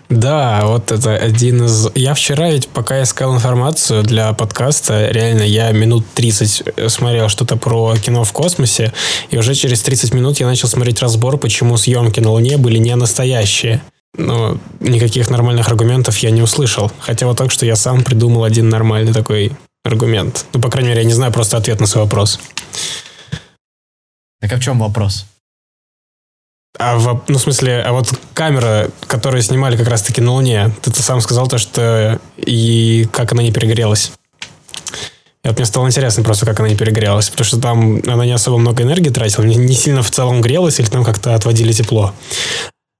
Да, вот это один из... Я вчера ведь, пока искал информацию для подкаста, реально я минут 30 смотрел что-то про кино в космосе, и уже через 30 минут я начал смотреть разбор, почему съемки на Луне были не настоящие. Но никаких нормальных аргументов я не услышал. Хотя вот так, что я сам придумал один нормальный такой аргумент. Ну, по крайней мере, я не знаю просто ответ на свой вопрос. Так а в чем вопрос? А в, ну, в смысле, а вот камера, которую снимали как раз-таки на Луне, ты, ты сам сказал то, что и как она не перегрелась. И вот мне стало интересно просто, как она не перегрелась, потому что там она не особо много энергии тратила, не, не сильно в целом грелась, или там как-то отводили тепло.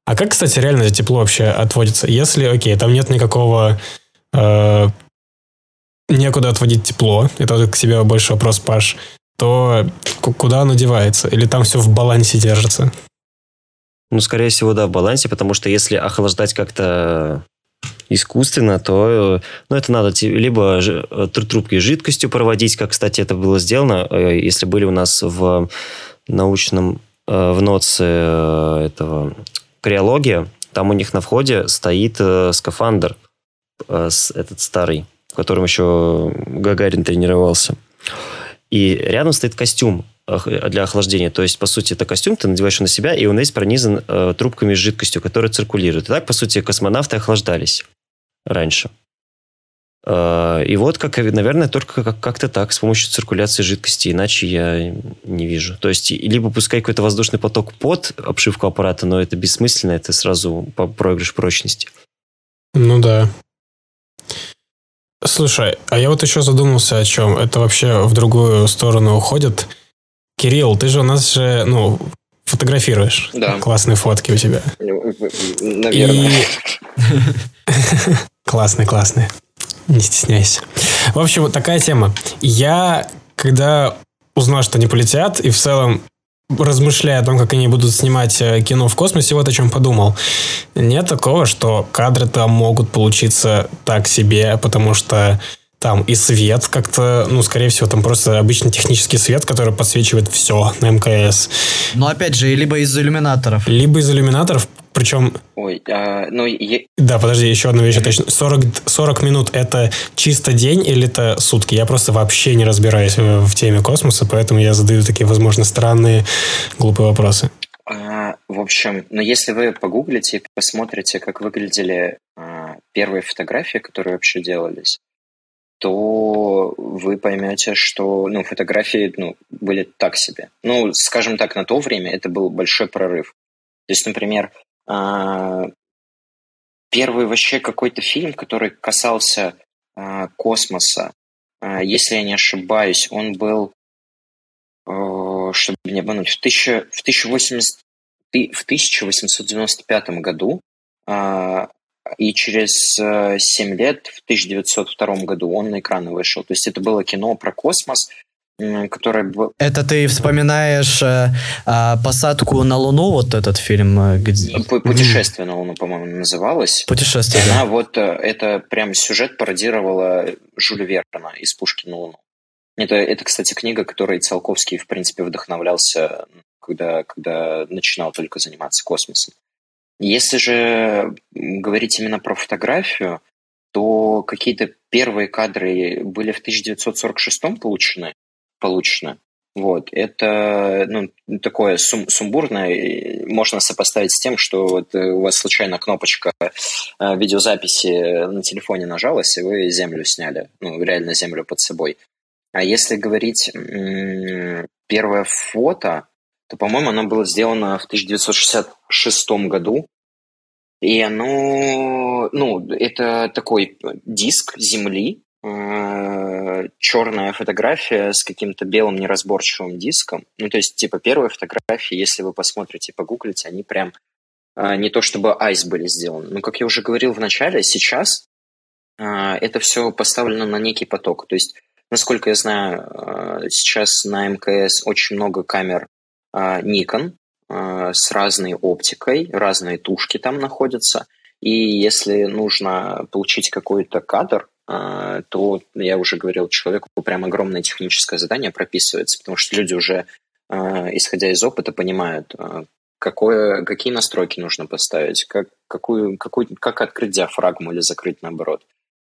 А как, кстати, реально тепло вообще отводится? Если, окей, там нет никакого... Э, некуда отводить тепло, это к себе больше вопрос, Паш, то куда оно девается? Или там все в балансе держится? Ну, скорее всего, да, в балансе, потому что если охлаждать как-то искусственно, то ну, это надо либо э, трубки жидкостью проводить, как, кстати, это было сделано, э, если были у нас в научном, э, в НОЦе этого криология, там у них на входе стоит скафандр, этот старый, в котором еще Гагарин тренировался. И рядом стоит костюм для охлаждения. То есть, по сути, это костюм, ты надеваешь на себя, и он весь пронизан э, трубками с жидкостью, которая циркулирует. И так, по сути, космонавты охлаждались раньше. Э, и вот, как, наверное, только как- как-то так, с помощью циркуляции жидкости, иначе я не вижу. То есть, либо пускай какой-то воздушный поток под обшивку аппарата, но это бессмысленно, это сразу проигрыш прочности. Ну да. Слушай, а я вот еще задумался о чем. Это вообще в другую сторону уходит. Кирилл, ты же у нас же, ну, фотографируешь. Да. Классные фотки у тебя. Наверное. Классные, классные. Не стесняйся. В общем, вот такая тема. Я, когда узнал, что они полетят, и в целом размышляя о том, как они будут снимать э, кино в космосе, вот о чем подумал. Нет такого, что кадры там могут получиться так себе, потому что там и свет как-то, ну, скорее всего, там просто обычный технический свет, который подсвечивает все на МКС. Но опять же, либо из иллюминаторов. Либо из иллюминаторов, причем... Ой, а, ну... Я... Да, подожди, еще одна вещь. Точно. 40, 40 минут это чисто день или это сутки? Я просто вообще не разбираюсь в теме космоса, поэтому я задаю такие, возможно, странные, глупые вопросы. А, в общем, но если вы погуглите и посмотрите, как выглядели первые фотографии, которые вообще делались, то вы поймете, что ну, фотографии ну, были так себе. Ну, скажем так, на то время это был большой прорыв. То есть, например, а, первый вообще какой-то фильм, который касался а, космоса, а, если я не ошибаюсь, он был, чтобы не обмануть, в, 1000, в, 1080, в 1895 году и через 7 э, лет, в 1902 году, он на экраны вышел. То есть это было кино про космос, которое... Это ты вспоминаешь э, э, посадку на Луну, вот этот фильм? Э, где... Путешествие на Луну, по-моему, называлось. Путешествие, Она да. вот, э, это прям сюжет пародировала Жюля Верна из «Пушки на Луну». Это, это, кстати, книга, которой Циолковский, в принципе, вдохновлялся, когда, когда начинал только заниматься космосом. Если же говорить именно про фотографию, то какие-то первые кадры были в 1946 получены, получены. Вот, это ну, такое сум сумбурное, можно сопоставить с тем, что вот у вас случайно кнопочка э, видеозаписи на телефоне нажалась, и вы землю сняли, ну, реально землю под собой. А если говорить первое фото, то, по-моему, оно было сделано в 1966 году. И оно, ну, это такой диск Земли, э, черная фотография с каким-то белым неразборчивым диском. Ну, то есть, типа, первые фотографии, если вы посмотрите, погуглите, они прям э, не то чтобы айс были сделаны. Но, как я уже говорил в начале, сейчас э, это все поставлено на некий поток. То есть, насколько я знаю, сейчас на МКС очень много камер Nikon, с разной оптикой, разные тушки там находятся. И если нужно получить какой-то кадр, э, то, я уже говорил, человеку прям огромное техническое задание прописывается, потому что люди уже, э, исходя из опыта, понимают, какое, какие настройки нужно поставить, как, какую, какую, как открыть диафрагму или закрыть наоборот,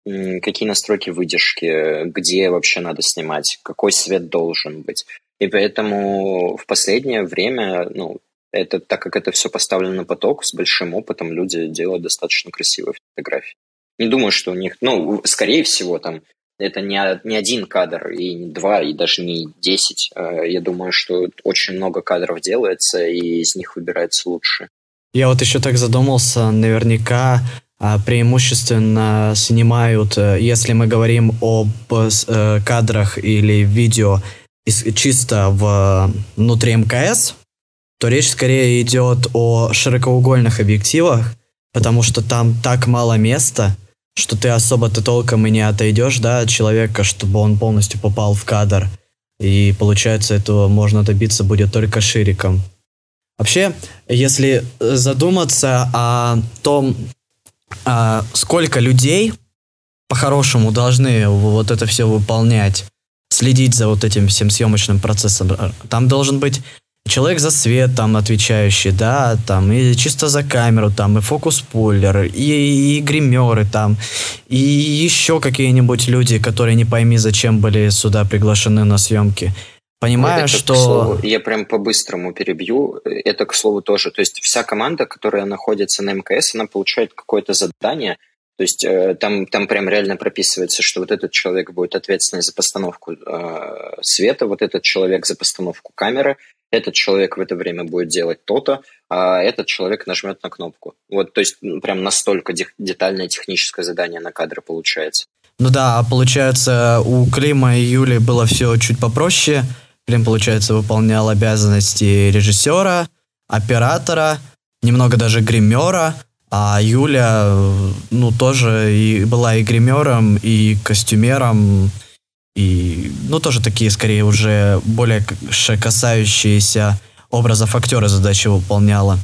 какие настройки выдержки, где вообще надо снимать, какой свет должен быть. И поэтому в последнее время, ну, это, так как это все поставлено на поток, с большим опытом люди делают достаточно красивые фотографии. Не думаю, что у них, ну, скорее всего, там, это не, не один кадр, и не два, и даже не десять. А я думаю, что очень много кадров делается, и из них выбирается лучше. Я вот еще так задумался, наверняка а, преимущественно снимают, э, если мы говорим об э, кадрах или видео, чисто в, внутри МКС, то речь скорее идет о широкоугольных объективах, потому что там так мало места, что ты особо-то толком и не отойдешь, да, от человека, чтобы он полностью попал в кадр. И получается, этого можно добиться будет только шириком. Вообще, если задуматься о том, а, сколько людей по-хорошему должны вот это все выполнять, следить за вот этим всем съемочным процессом. Там должен быть человек за свет там отвечающий, да, там, и чисто за камеру, там, и фокус-пуллер, и, и гримеры там, и еще какие-нибудь люди, которые не пойми, зачем были сюда приглашены на съемки. Понимаю, это, что... Слову, я прям по-быстрому перебью. Это, к слову, тоже. То есть вся команда, которая находится на МКС, она получает какое-то задание – то есть э, там, там прям реально прописывается, что вот этот человек будет ответственный за постановку э, света, вот этот человек за постановку камеры, этот человек в это время будет делать то-то, а этот человек нажмет на кнопку. Вот, то есть ну, прям настолько де- детальное техническое задание на кадры получается. Ну да, а получается у Клима и Юли было все чуть попроще. Клим, получается, выполнял обязанности режиссера, оператора, немного даже гримера, а Юля, ну, тоже и была и гримером, и костюмером, и, ну, тоже такие, скорее, уже более касающиеся образов актера задачи выполняла.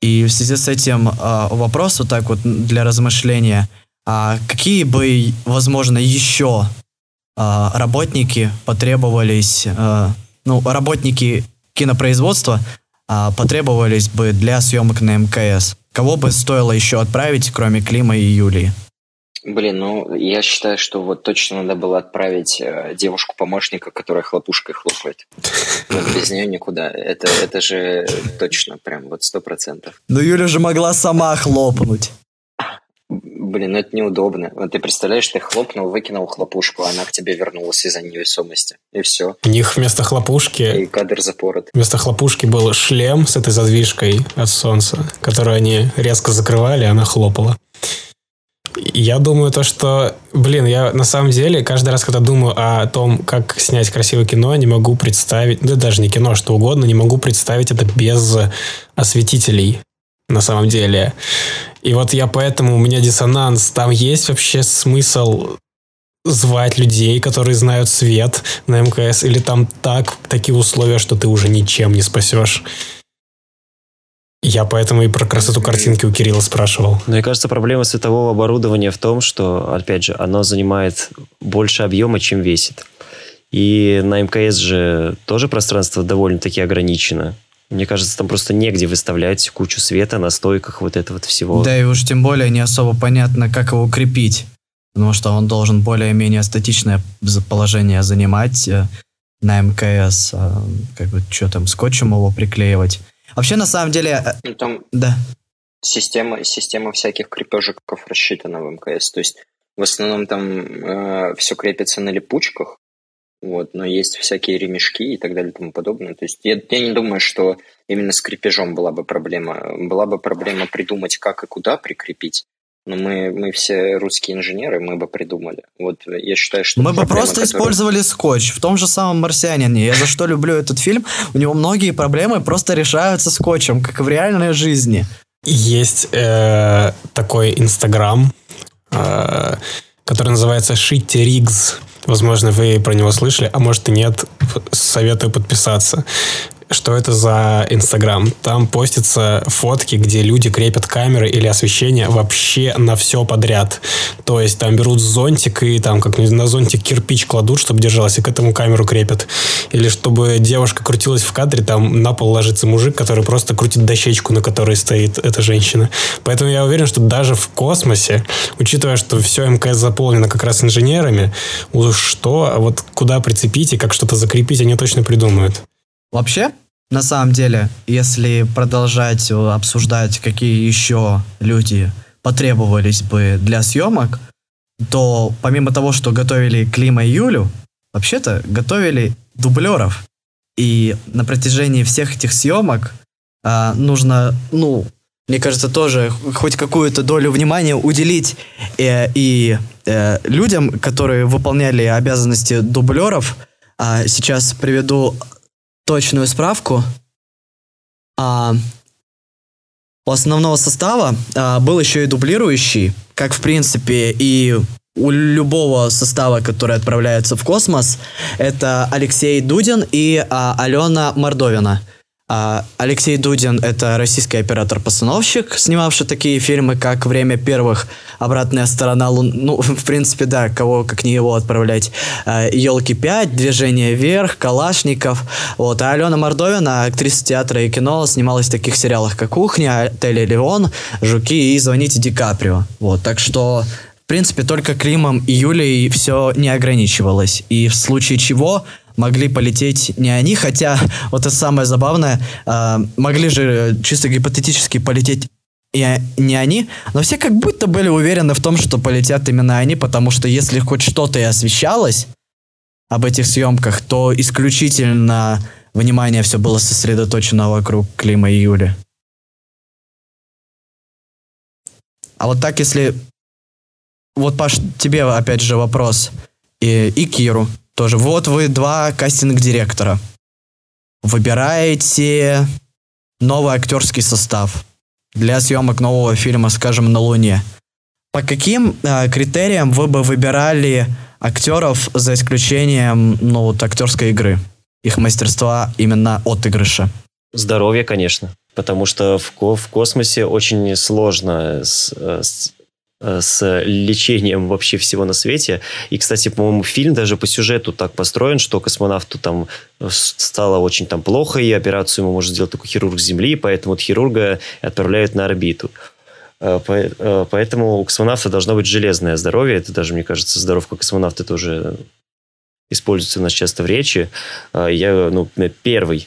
И в связи с этим э, вопрос вот так вот для размышления, а какие бы, возможно, еще э, работники потребовались, э, ну, работники кинопроизводства э, потребовались бы для съемок на МКС? Кого бы стоило еще отправить, кроме Клима и Юлии? Блин, ну, я считаю, что вот точно надо было отправить э, девушку-помощника, которая хлопушкой хлопает. Вот без нее никуда. Это, это же точно, прям вот сто процентов. Но Юля же могла сама хлопнуть. Блин, это неудобно. Вот ты представляешь, ты хлопнул, выкинул хлопушку, а она к тебе вернулась из-за невесомости. И все. У них вместо хлопушки... И кадр запорот. Вместо хлопушки был шлем с этой задвижкой от солнца, которую они резко закрывали, она хлопала. Я думаю то, что, блин, я на самом деле каждый раз, когда думаю о том, как снять красивое кино, не могу представить, да даже не кино, что угодно, не могу представить это без осветителей на самом деле. И вот я поэтому, у меня диссонанс. Там есть вообще смысл звать людей, которые знают свет на МКС, или там так, такие условия, что ты уже ничем не спасешь. Я поэтому и про красоту картинки у Кирилла спрашивал. Ну, мне кажется, проблема светового оборудования в том, что, опять же, оно занимает больше объема, чем весит. И на МКС же тоже пространство довольно-таки ограничено. Мне кажется, там просто негде выставлять кучу света на стойках вот этого вот всего. Да и уж тем более не особо понятно, как его крепить. Потому что он должен более-менее статичное положение занимать э, на МКС. А, как бы, что там, скотчем его приклеивать. Вообще, на самом деле... Э, Ну, там Да. система, система всяких крепежиков рассчитана в МКС. То есть в основном там все крепится на липучках, вот, но есть всякие ремешки и так далее и тому подобное. То есть я, я не думаю, что именно с крепежом была бы проблема. Была бы проблема придумать, как и куда прикрепить. Но мы, мы все русские инженеры, мы бы придумали. Вот я считаю, что... Мы бы просто которая- использовали скотч. В том же самом «Марсианине». Я за что люблю этот фильм. У него многие проблемы просто решаются скотчем, как и в реальной жизни. Есть э, такой Инстаграм, э, который называется Shitty Rigs. Возможно, вы про него слышали, а может и нет. Советую подписаться. Что это за Инстаграм? Там постятся фотки, где люди крепят камеры или освещение вообще на все подряд. То есть там берут зонтик и там как на зонтик кирпич кладут, чтобы держалось, и к этому камеру крепят. Или чтобы девушка крутилась в кадре, там на пол ложится мужик, который просто крутит дощечку, на которой стоит эта женщина. Поэтому я уверен, что даже в космосе, учитывая, что все МКС заполнено как раз инженерами, уж что, а вот куда прицепить и как что-то закрепить, они точно придумают. Вообще, на самом деле, если продолжать э, обсуждать, какие еще люди потребовались бы для съемок, то помимо того, что готовили Клима и Юлю, вообще-то готовили дублеров. И на протяжении всех этих съемок а, нужно, ну, мне кажется, тоже хоть какую-то долю внимания уделить э, и э, людям, которые выполняли обязанности дублеров. А, сейчас приведу точную справку. А, у основного состава а, был еще и дублирующий, как в принципе и у любого состава, который отправляется в космос, это Алексей Дудин и а, Алена Мордовина. А, Алексей Дудин – это российский оператор-постановщик, снимавший такие фильмы, как «Время первых», «Обратная сторона Луны». Ну, в принципе, да, кого как не его отправлять. «Елки 5», «Движение вверх», «Калашников». Вот. А Алена Мордовина, актриса театра и кино, снималась в таких сериалах, как «Кухня», «Отель Леон», «Жуки» и «Звоните Ди Каприо». Вот. Так что в принципе, только Климом и Юлей все не ограничивалось. И в случае чего могли полететь не они, хотя вот это самое забавное, э, могли же чисто гипотетически полететь и не они, но все как будто были уверены в том, что полетят именно они, потому что если хоть что-то и освещалось об этих съемках, то исключительно внимание все было сосредоточено вокруг Клима и Юли. А вот так, если вот, Паш, тебе опять же вопрос. И, и Киру тоже. Вот вы два кастинг-директора. Выбираете новый актерский состав для съемок нового фильма, скажем, «На Луне». По каким э, критериям вы бы выбирали актеров за исключением, ну, вот, актерской игры? Их мастерства именно отыгрыша. Здоровье, конечно. Потому что в, в космосе очень сложно с, э, с, с лечением вообще всего на свете. И, кстати, по-моему, фильм даже по сюжету так построен, что космонавту там э, стало очень там плохо, и операцию ему может сделать только хирург Земли, поэтому вот хирурга отправляют на орбиту. Э, по- э, Поэтому у космонавта должно быть железное здоровье. Это даже, мне кажется, здоров как космонавт, это уже используется у нас часто в речи. Э, Я, ну, первый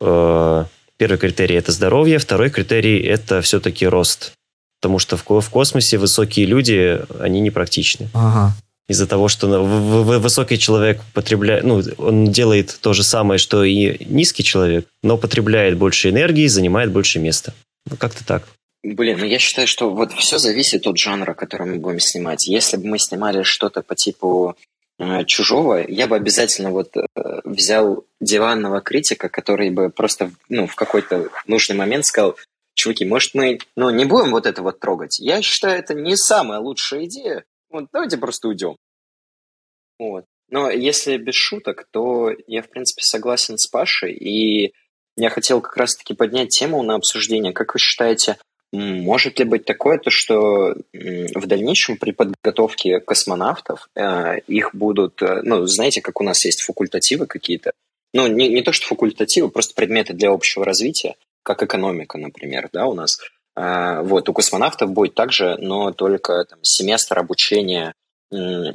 э, Первый критерий – это здоровье, второй критерий – это все-таки рост. Потому что в, в космосе высокие люди, они непрактичны. Ага. Из-за того, что высокий человек потребляет, ну, он делает то же самое, что и низкий человек, но потребляет больше энергии, занимает больше места. Ну, как-то так. Блин, ну я считаю, что вот все зависит от жанра, который мы будем снимать. Если бы мы снимали что-то по типу э, чужого, я бы обязательно вот э, взял диванного критика, который бы просто ну, в какой-то нужный момент сказал, чуваки, может мы ну, не будем вот это вот трогать? Я считаю, это не самая лучшая идея. Вот давайте просто уйдем. Вот. Но если без шуток, то я, в принципе, согласен с Пашей, и я хотел как раз-таки поднять тему на обсуждение. Как вы считаете, может ли быть такое, то, что в дальнейшем при подготовке космонавтов э, их будут, э, ну, знаете, как у нас есть факультативы какие-то, ну, не, не то, что факультативы, просто предметы для общего развития, как экономика, например, да, у нас. Э, вот, у космонавтов будет также, но только там, семестр обучения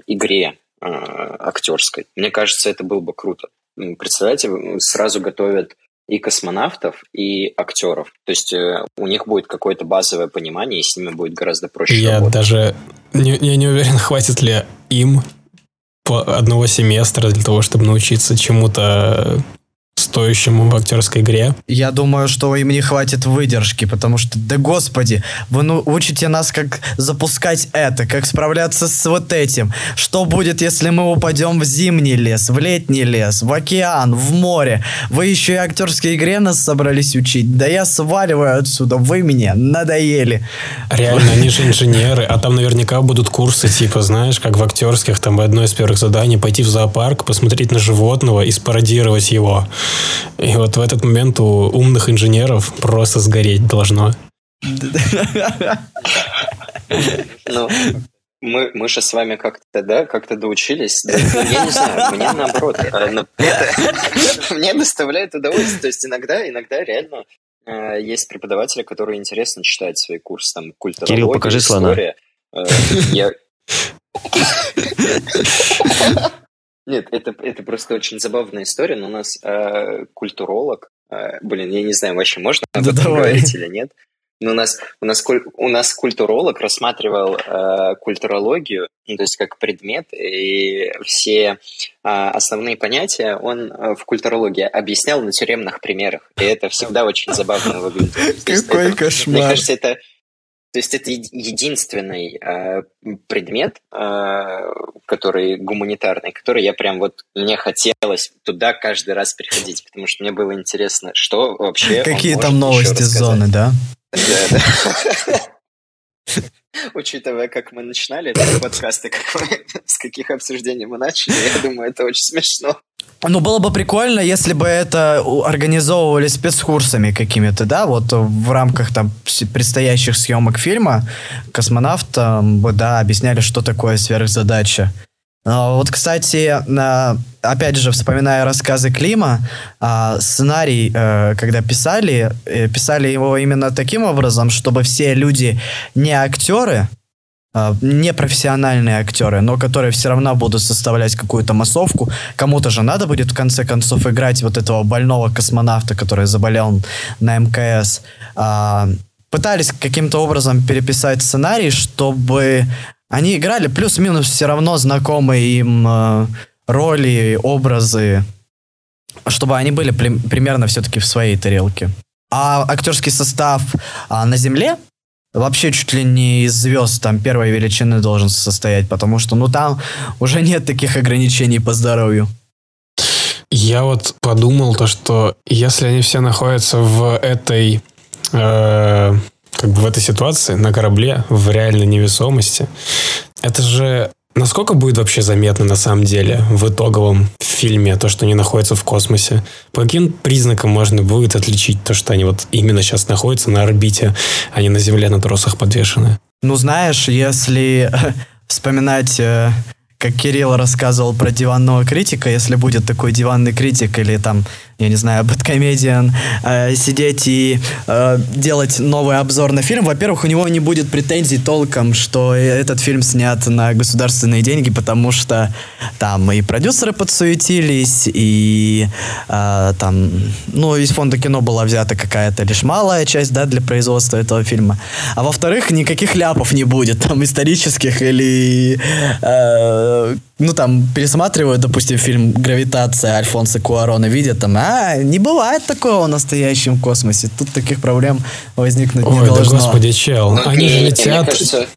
игре актерской. Мне кажется, это было бы круто. Представляете, сразу готовят и космонавтов, и актеров. То есть э, у них будет какое-то базовое понимание, и с ними будет гораздо проще Я работать. даже не, я не уверен, хватит ли им по одного семестра для того, чтобы научиться чему-то стоящему в актерской игре. Я думаю, что им не хватит выдержки, потому что, да господи, вы ну, учите нас, как запускать это, как справляться с вот этим. Что будет, если мы упадем в зимний лес, в летний лес, в океан, в море? Вы еще и актерской игре нас собрались учить? Да я сваливаю отсюда, вы мне надоели. Реально, они же инженеры, а там наверняка будут курсы, типа, знаешь, как в актерских, там одно из первых заданий, пойти в зоопарк, посмотреть на животного и спародировать его. И вот в этот момент у умных инженеров просто сгореть должно. Ну, мы, мы же с вами как-то, да, как-то доучились. Да, я не знаю, мне наоборот. Э, ну, это, мне доставляет удовольствие. То есть иногда, иногда реально э, есть преподаватели, которые интересно читают свои курсы, там, культурология, Кирилл, покажи история. слона. Э, я... Нет, это, это просто очень забавная история, но у нас э, культуролог, э, блин, я не знаю, вообще можно об да говорить или нет, но у нас, у нас, у нас культуролог рассматривал э, культурологию, ну, то есть как предмет, и все э, основные понятия он э, в культурологии объяснял на тюремных примерах, и это всегда очень забавно выглядит. Какой кошмар! Мне кажется, это то есть это единственный э, предмет, э, который гуманитарный, который я прям вот мне хотелось туда каждый раз приходить, потому что мне было интересно, что вообще. Какие там новости с зоны, да? Да, да. Учитывая, как мы начинали этот подкаст и как мы, с каких обсуждений мы начали, я думаю, это очень смешно. Ну, было бы прикольно, если бы это организовывали спецкурсами какими-то, да, вот в рамках там предстоящих съемок фильма космонавтам бы, да, объясняли, что такое сверхзадача. А, вот, кстати, опять же, вспоминая рассказы Клима, а, сценарий, э, когда писали, э, писали его именно таким образом, чтобы все люди не актеры, а, не профессиональные актеры, но которые все равно будут составлять какую-то массовку. Кому-то же надо будет в конце концов играть вот этого больного космонавта, который заболел на МКС. Пытались каким-то образом переписать сценарий, чтобы они играли плюс-минус все равно знакомые им э, роли, образы, чтобы они были при, примерно все-таки в своей тарелке. А актерский состав а, на Земле вообще чуть ли не из звезд там первой величины должен состоять, потому что ну там уже нет таких ограничений по здоровью. Я вот подумал то, что если они все находятся в этой э, как бы в этой ситуации на корабле в реальной невесомости, это же Насколько будет вообще заметно на самом деле в итоговом фильме то, что они находятся в космосе? По каким признакам можно будет отличить то, что они вот именно сейчас находятся на орбите, а не на Земле на тросах подвешены? Ну, знаешь, если вспоминать э, как Кирилл рассказывал про диванного критика, если будет такой диванный критик или там я не знаю, Бэткомедиан, э, сидеть и э, делать новый обзор на фильм, во-первых, у него не будет претензий толком, что этот фильм снят на государственные деньги, потому что там и продюсеры подсуетились, и э, там, ну, из фонда кино была взята какая-то лишь малая часть, да, для производства этого фильма. А во-вторых, никаких ляпов не будет, там, исторических или, э, ну, там, пересматривают, допустим, фильм «Гравитация» Альфонса Куарона, видят там, а, не бывает такого в настоящем космосе, тут таких проблем возникнуть Ой, не должно. да господи, чел, Ну, они и- же летят... Мне кажется,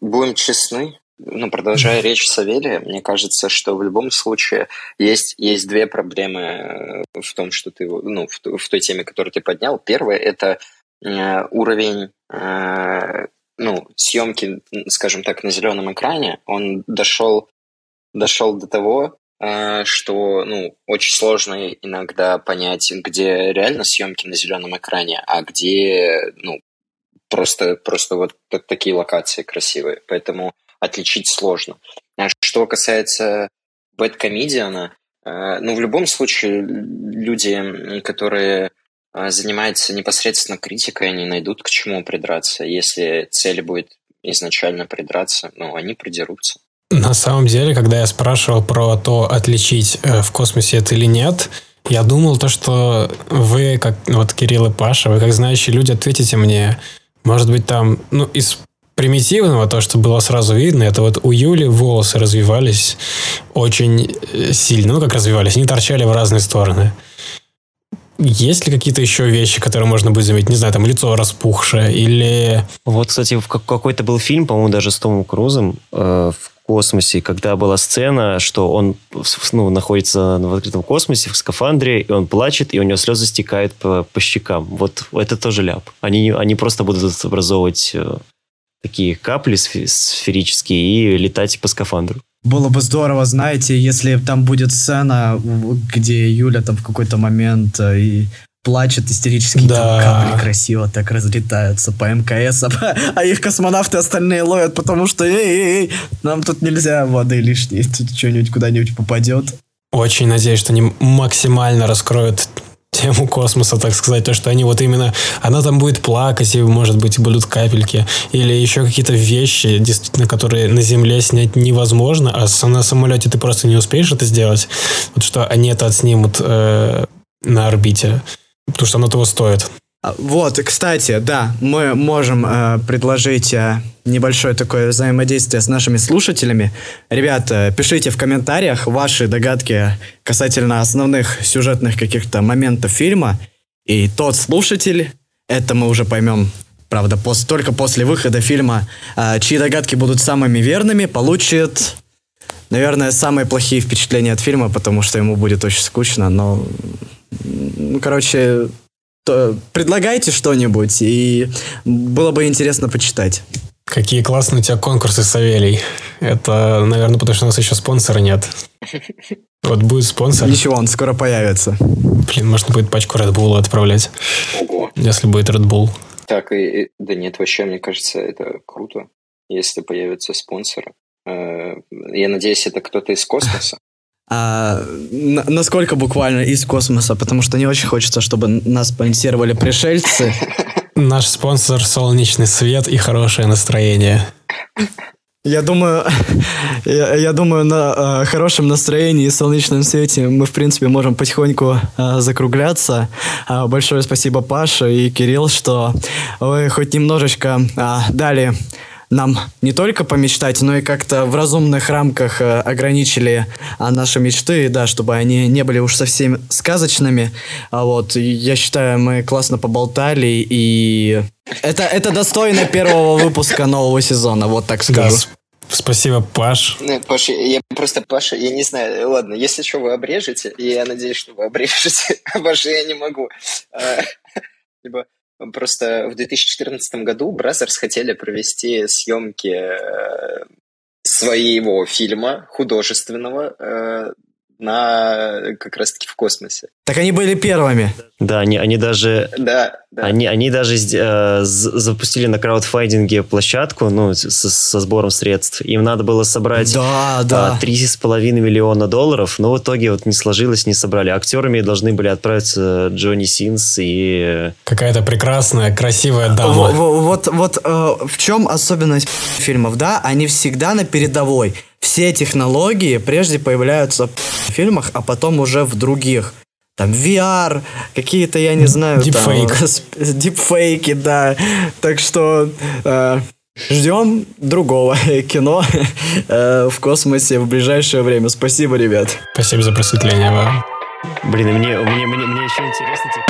будем честны, ну, продолжая речь Савелия, мне кажется, что в любом случае есть, есть две проблемы э, в том, что ты, ну, в, в той теме, которую ты поднял. Первое – это э, уровень, э, ну, съемки, скажем так, на зеленом экране. Он дошел, дошел до того, э, что, ну, очень сложно иногда понять, где реально съемки на зеленом экране, а где, ну, просто, просто вот так- такие локации красивые. Поэтому отличить сложно. А что касается Бэткомедиана, ну, в любом случае, люди, которые э, занимаются непосредственно критикой, они найдут к чему придраться. Если цель будет изначально придраться, ну, они придерутся. На самом деле, когда я спрашивал про то, отличить э, в космосе это или нет, я думал то, что вы, как вот Кирилл и Паша, вы как знающие люди, ответите мне, может быть, там, ну, из примитивного, то, что было сразу видно, это вот у Юли волосы развивались очень э, сильно. Ну, как развивались, они торчали в разные стороны. Есть ли какие-то еще вещи, которые можно будет заметить? Не знаю, там лицо распухшее или... Вот, кстати, в как- какой-то был фильм, по-моему, даже с Томом Крузом э, в космосе, когда была сцена, что он ну, находится в открытом космосе в скафандре, и он плачет, и у него слезы стекают по, по щекам. Вот это тоже ляп. Они, они просто будут образовывать э, такие капли сфе- сферические и летать по скафандру. Было бы здорово, знаете, если там будет сцена, где Юля там в какой-то момент э, и плачет истерически, Да. там капли красиво так разлетаются по МКС, а, а их космонавты остальные ловят, потому что эй-эй-эй, нам тут нельзя воды лишней, тут что-нибудь куда-нибудь попадет. Очень надеюсь, что они максимально раскроют тему космоса, так сказать, то, что они вот именно, она там будет плакать, и, может быть, будут капельки, или еще какие-то вещи, действительно, которые на Земле снять невозможно, а на самолете ты просто не успеешь это сделать, вот что они это отснимут э, на орбите, потому что оно того стоит. А, Вот, кстати, да, мы можем э, предложить э, небольшое такое взаимодействие с нашими слушателями. Ребята, пишите в комментариях ваши догадки касательно основных сюжетных каких-то моментов фильма. И тот слушатель, это мы уже поймем, правда, пос- только после выхода фильма, э, чьи догадки будут самыми верными, получит, наверное, самые плохие впечатления от фильма, потому что ему будет очень скучно, но... Ну, короче, то предлагайте что-нибудь, и было бы интересно почитать. Какие классные у тебя конкурсы, Савелий. Это, наверное, потому что у нас еще спонсора нет. Вот будет спонсор. Ничего, он скоро появится. Блин, можно будет пачку Red Bull отправлять, Ого. если будет Red Bull. Так, и, и- да нет, вообще, мне кажется, это круто, если появятся спонсоры. Э, Я надеюсь, это кто-то из космоса. А на- насколько буквально из космоса, потому что не очень хочется, чтобы нас спонсировали пришельцы. Наш спонсор – солнечный свет и хорошее настроение. Я думаю, я, я думаю, на э, хорошем настроении и солнечном свете мы, в принципе, можем потихоньку э, закругляться. А, большое спасибо Паше и Кирилл, что вы хоть немножечко а, дали нам не только помечтать, но и как-то в разумных рамках э, ограничили а, наши мечты, да, чтобы они не были уж совсем сказочными. А вот, я считаю, мы классно поболтали, и это, это достойно первого выпуска нового сезона, вот так Да, скажу. с- спасибо, Паш. Ну, Паша, я просто, Паша, я не знаю, ладно, если что, вы обрежете, и я надеюсь, что вы обрежете, Паша, я не могу. А, Либо просто в 2014 году Brothers хотели провести съемки э, своего фильма художественного э, на как раз-таки в космосе. Так они были первыми. Да, они, они даже... Да, да. Они, они даже э, запустили на краудфандинге площадку, ну, со, со сбором средств. Им надо было собрать да, да. три с половиной миллиона долларов, но в итоге вот не сложилось, не собрали. Актерами должны были отправиться Джонни Синс и... Какая-то прекрасная, красивая дама. Вот, вот, вот э, в чем особенность фильмов, да? Они всегда на передовой. Все технологии прежде появляются в фильмах, а потом уже в других там VR, какие-то, я не знаю, Дипфейк. там, дипфейки, да. Так что э, ждем другого кино э, в космосе в ближайшее время. Спасибо, ребят. Спасибо за просветление вам. Блин, мне, мне, мне, мне еще интересно, типа,